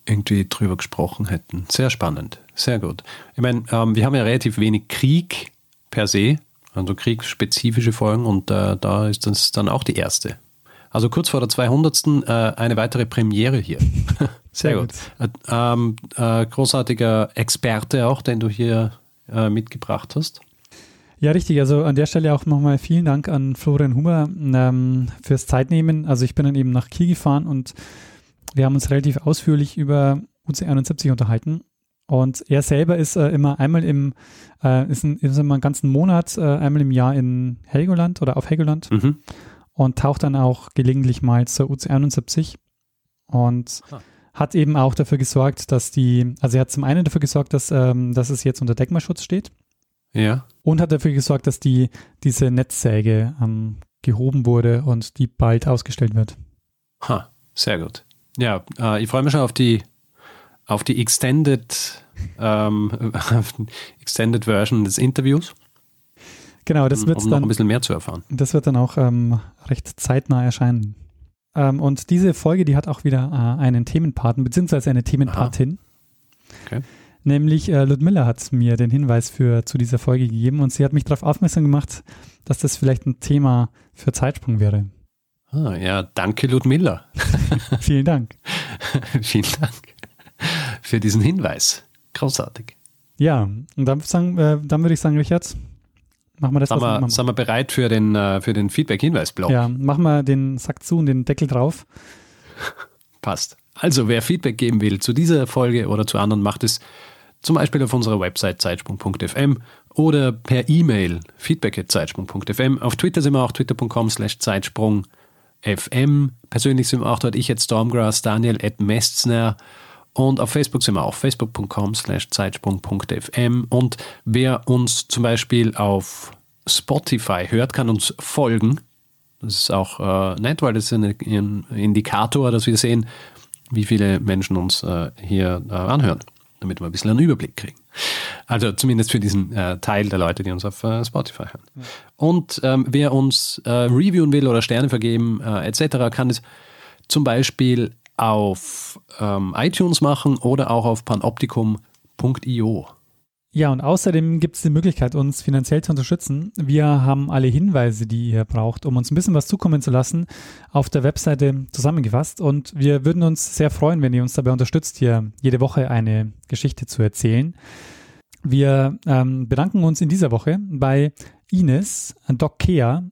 irgendwie drüber gesprochen hätten. Sehr spannend, sehr gut. Ich meine, ähm, wir haben ja relativ wenig Krieg per se, also kriegsspezifische Folgen und äh, da ist das dann auch die erste. Also kurz vor der 200. Äh, eine weitere Premiere hier. Sehr gut. Äh, ähm, äh, großartiger Experte auch, den du hier äh, mitgebracht hast. Ja, richtig. Also an der Stelle auch nochmal vielen Dank an Florian Huber ähm, fürs Zeitnehmen. Also ich bin dann eben nach Kiel gefahren und wir haben uns relativ ausführlich über UC71 unterhalten. Und er selber ist äh, immer einmal im, äh, ist, ein, ist immer einen ganzen Monat, einmal im Jahr in Helgoland oder auf Helgoland Mhm. Und taucht dann auch gelegentlich mal zur UC71 und Ah. hat eben auch dafür gesorgt, dass die, also er hat zum einen dafür gesorgt, dass, ähm, dass es jetzt unter Denkmalschutz steht Ja. und hat dafür gesorgt, dass die, diese Netzsäge ähm, gehoben wurde und die bald ausgestellt wird. Ha, sehr gut. Ja, äh, ich freue mich schon auf die, auf die Extended, ähm, Extended Version des Interviews, Genau, das wird um noch dann ein bisschen mehr zu erfahren. Das wird dann auch ähm, recht zeitnah erscheinen. Ähm, und diese Folge, die hat auch wieder äh, einen Themenpaten, beziehungsweise eine Themenpatin. Okay. Nämlich äh, Ludmilla hat mir den Hinweis für, zu dieser Folge gegeben und sie hat mich darauf aufmerksam gemacht, dass das vielleicht ein Thema für Zeitsprung wäre. Ah, ja, danke Ludmilla. Vielen Dank. Vielen Dank für diesen Hinweis. Großartig. Ja, und dann, sagen, äh, dann würde ich sagen, Richard, machen wir das, Sind was wir wir, immer sind wir bereit für den, äh, für den Feedback-Hinweis-Blog? Ja, machen wir den Sack zu und den Deckel drauf. Passt. Also, wer Feedback geben will zu dieser Folge oder zu anderen, macht es zum Beispiel auf unserer Website zeitsprung.fm oder per E-Mail feedback.zeitsprung.fm. Auf Twitter sind wir auch twitter.com slash zeitsprung.fm. Persönlich sind wir auch dort ich at Stormgrass, Daniel at Mestner und auf Facebook sind wir auch facebook.com slash zeitsprung.fm. Und wer uns zum Beispiel auf Spotify hört, kann uns folgen. Das ist auch äh, nett, weil das ist ein, ein Indikator, dass wir sehen, wie viele Menschen uns äh, hier äh, anhören, damit wir ein bisschen einen Überblick kriegen. Also zumindest für diesen äh, Teil der Leute, die uns auf äh, Spotify hören. Ja. Und ähm, wer uns äh, reviewen will oder Sterne vergeben äh, etc., kann es zum Beispiel auf ähm, iTunes machen oder auch auf panoptikum.io. Ja, und außerdem gibt es die Möglichkeit, uns finanziell zu unterstützen. Wir haben alle Hinweise, die ihr braucht, um uns ein bisschen was zukommen zu lassen, auf der Webseite zusammengefasst. Und wir würden uns sehr freuen, wenn ihr uns dabei unterstützt, hier jede Woche eine Geschichte zu erzählen. Wir ähm, bedanken uns in dieser Woche bei Ines, Doc Kea,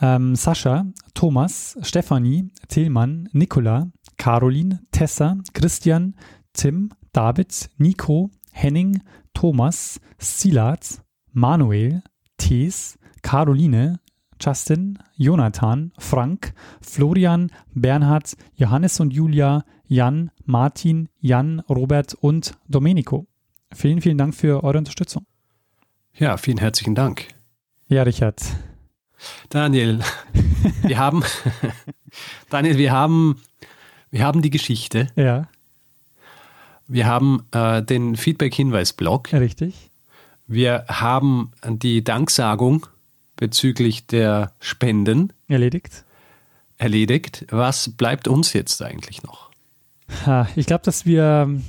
ähm, Sascha, Thomas, Stefanie, Tillmann, Nicola, Caroline, Tessa, Christian, Tim, David, Nico, Henning, Thomas, Silat, Manuel, Thees, Caroline, Justin, Jonathan, Frank, Florian, Bernhard, Johannes und Julia, Jan, Martin, Jan, Robert und Domenico. Vielen, vielen Dank für eure Unterstützung. Ja, vielen herzlichen Dank. Ja, Richard. Daniel, wir haben, Daniel, wir haben, wir haben die Geschichte. Ja. Wir haben äh, den Feedback-Hinweis-Blog. Richtig. Wir haben die Danksagung bezüglich der Spenden. Erledigt. Erledigt. Was bleibt uns jetzt eigentlich noch? Ich glaube, dass wir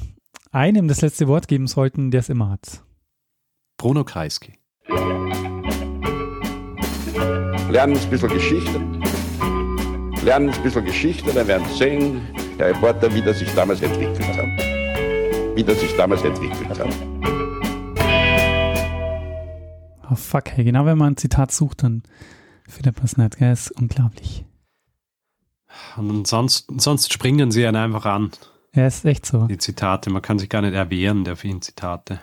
einem das letzte Wort geben sollten, der es immer hat. Bruno Kreisky. Lernen ein bisschen Geschichte. Lernen ein bisschen Geschichte, dann werden Sie sehen, der Reporter, wie das sich damals entwickelt hat wie das sich damals entwickelt hat. Oh fuck, hey, genau wenn man ein Zitat sucht, dann findet man es nicht, gell? ist unglaublich. Und sonst, sonst springen sie einen einfach an. Ja, ist echt so. Die Zitate, man kann sich gar nicht erwehren der vielen Zitate.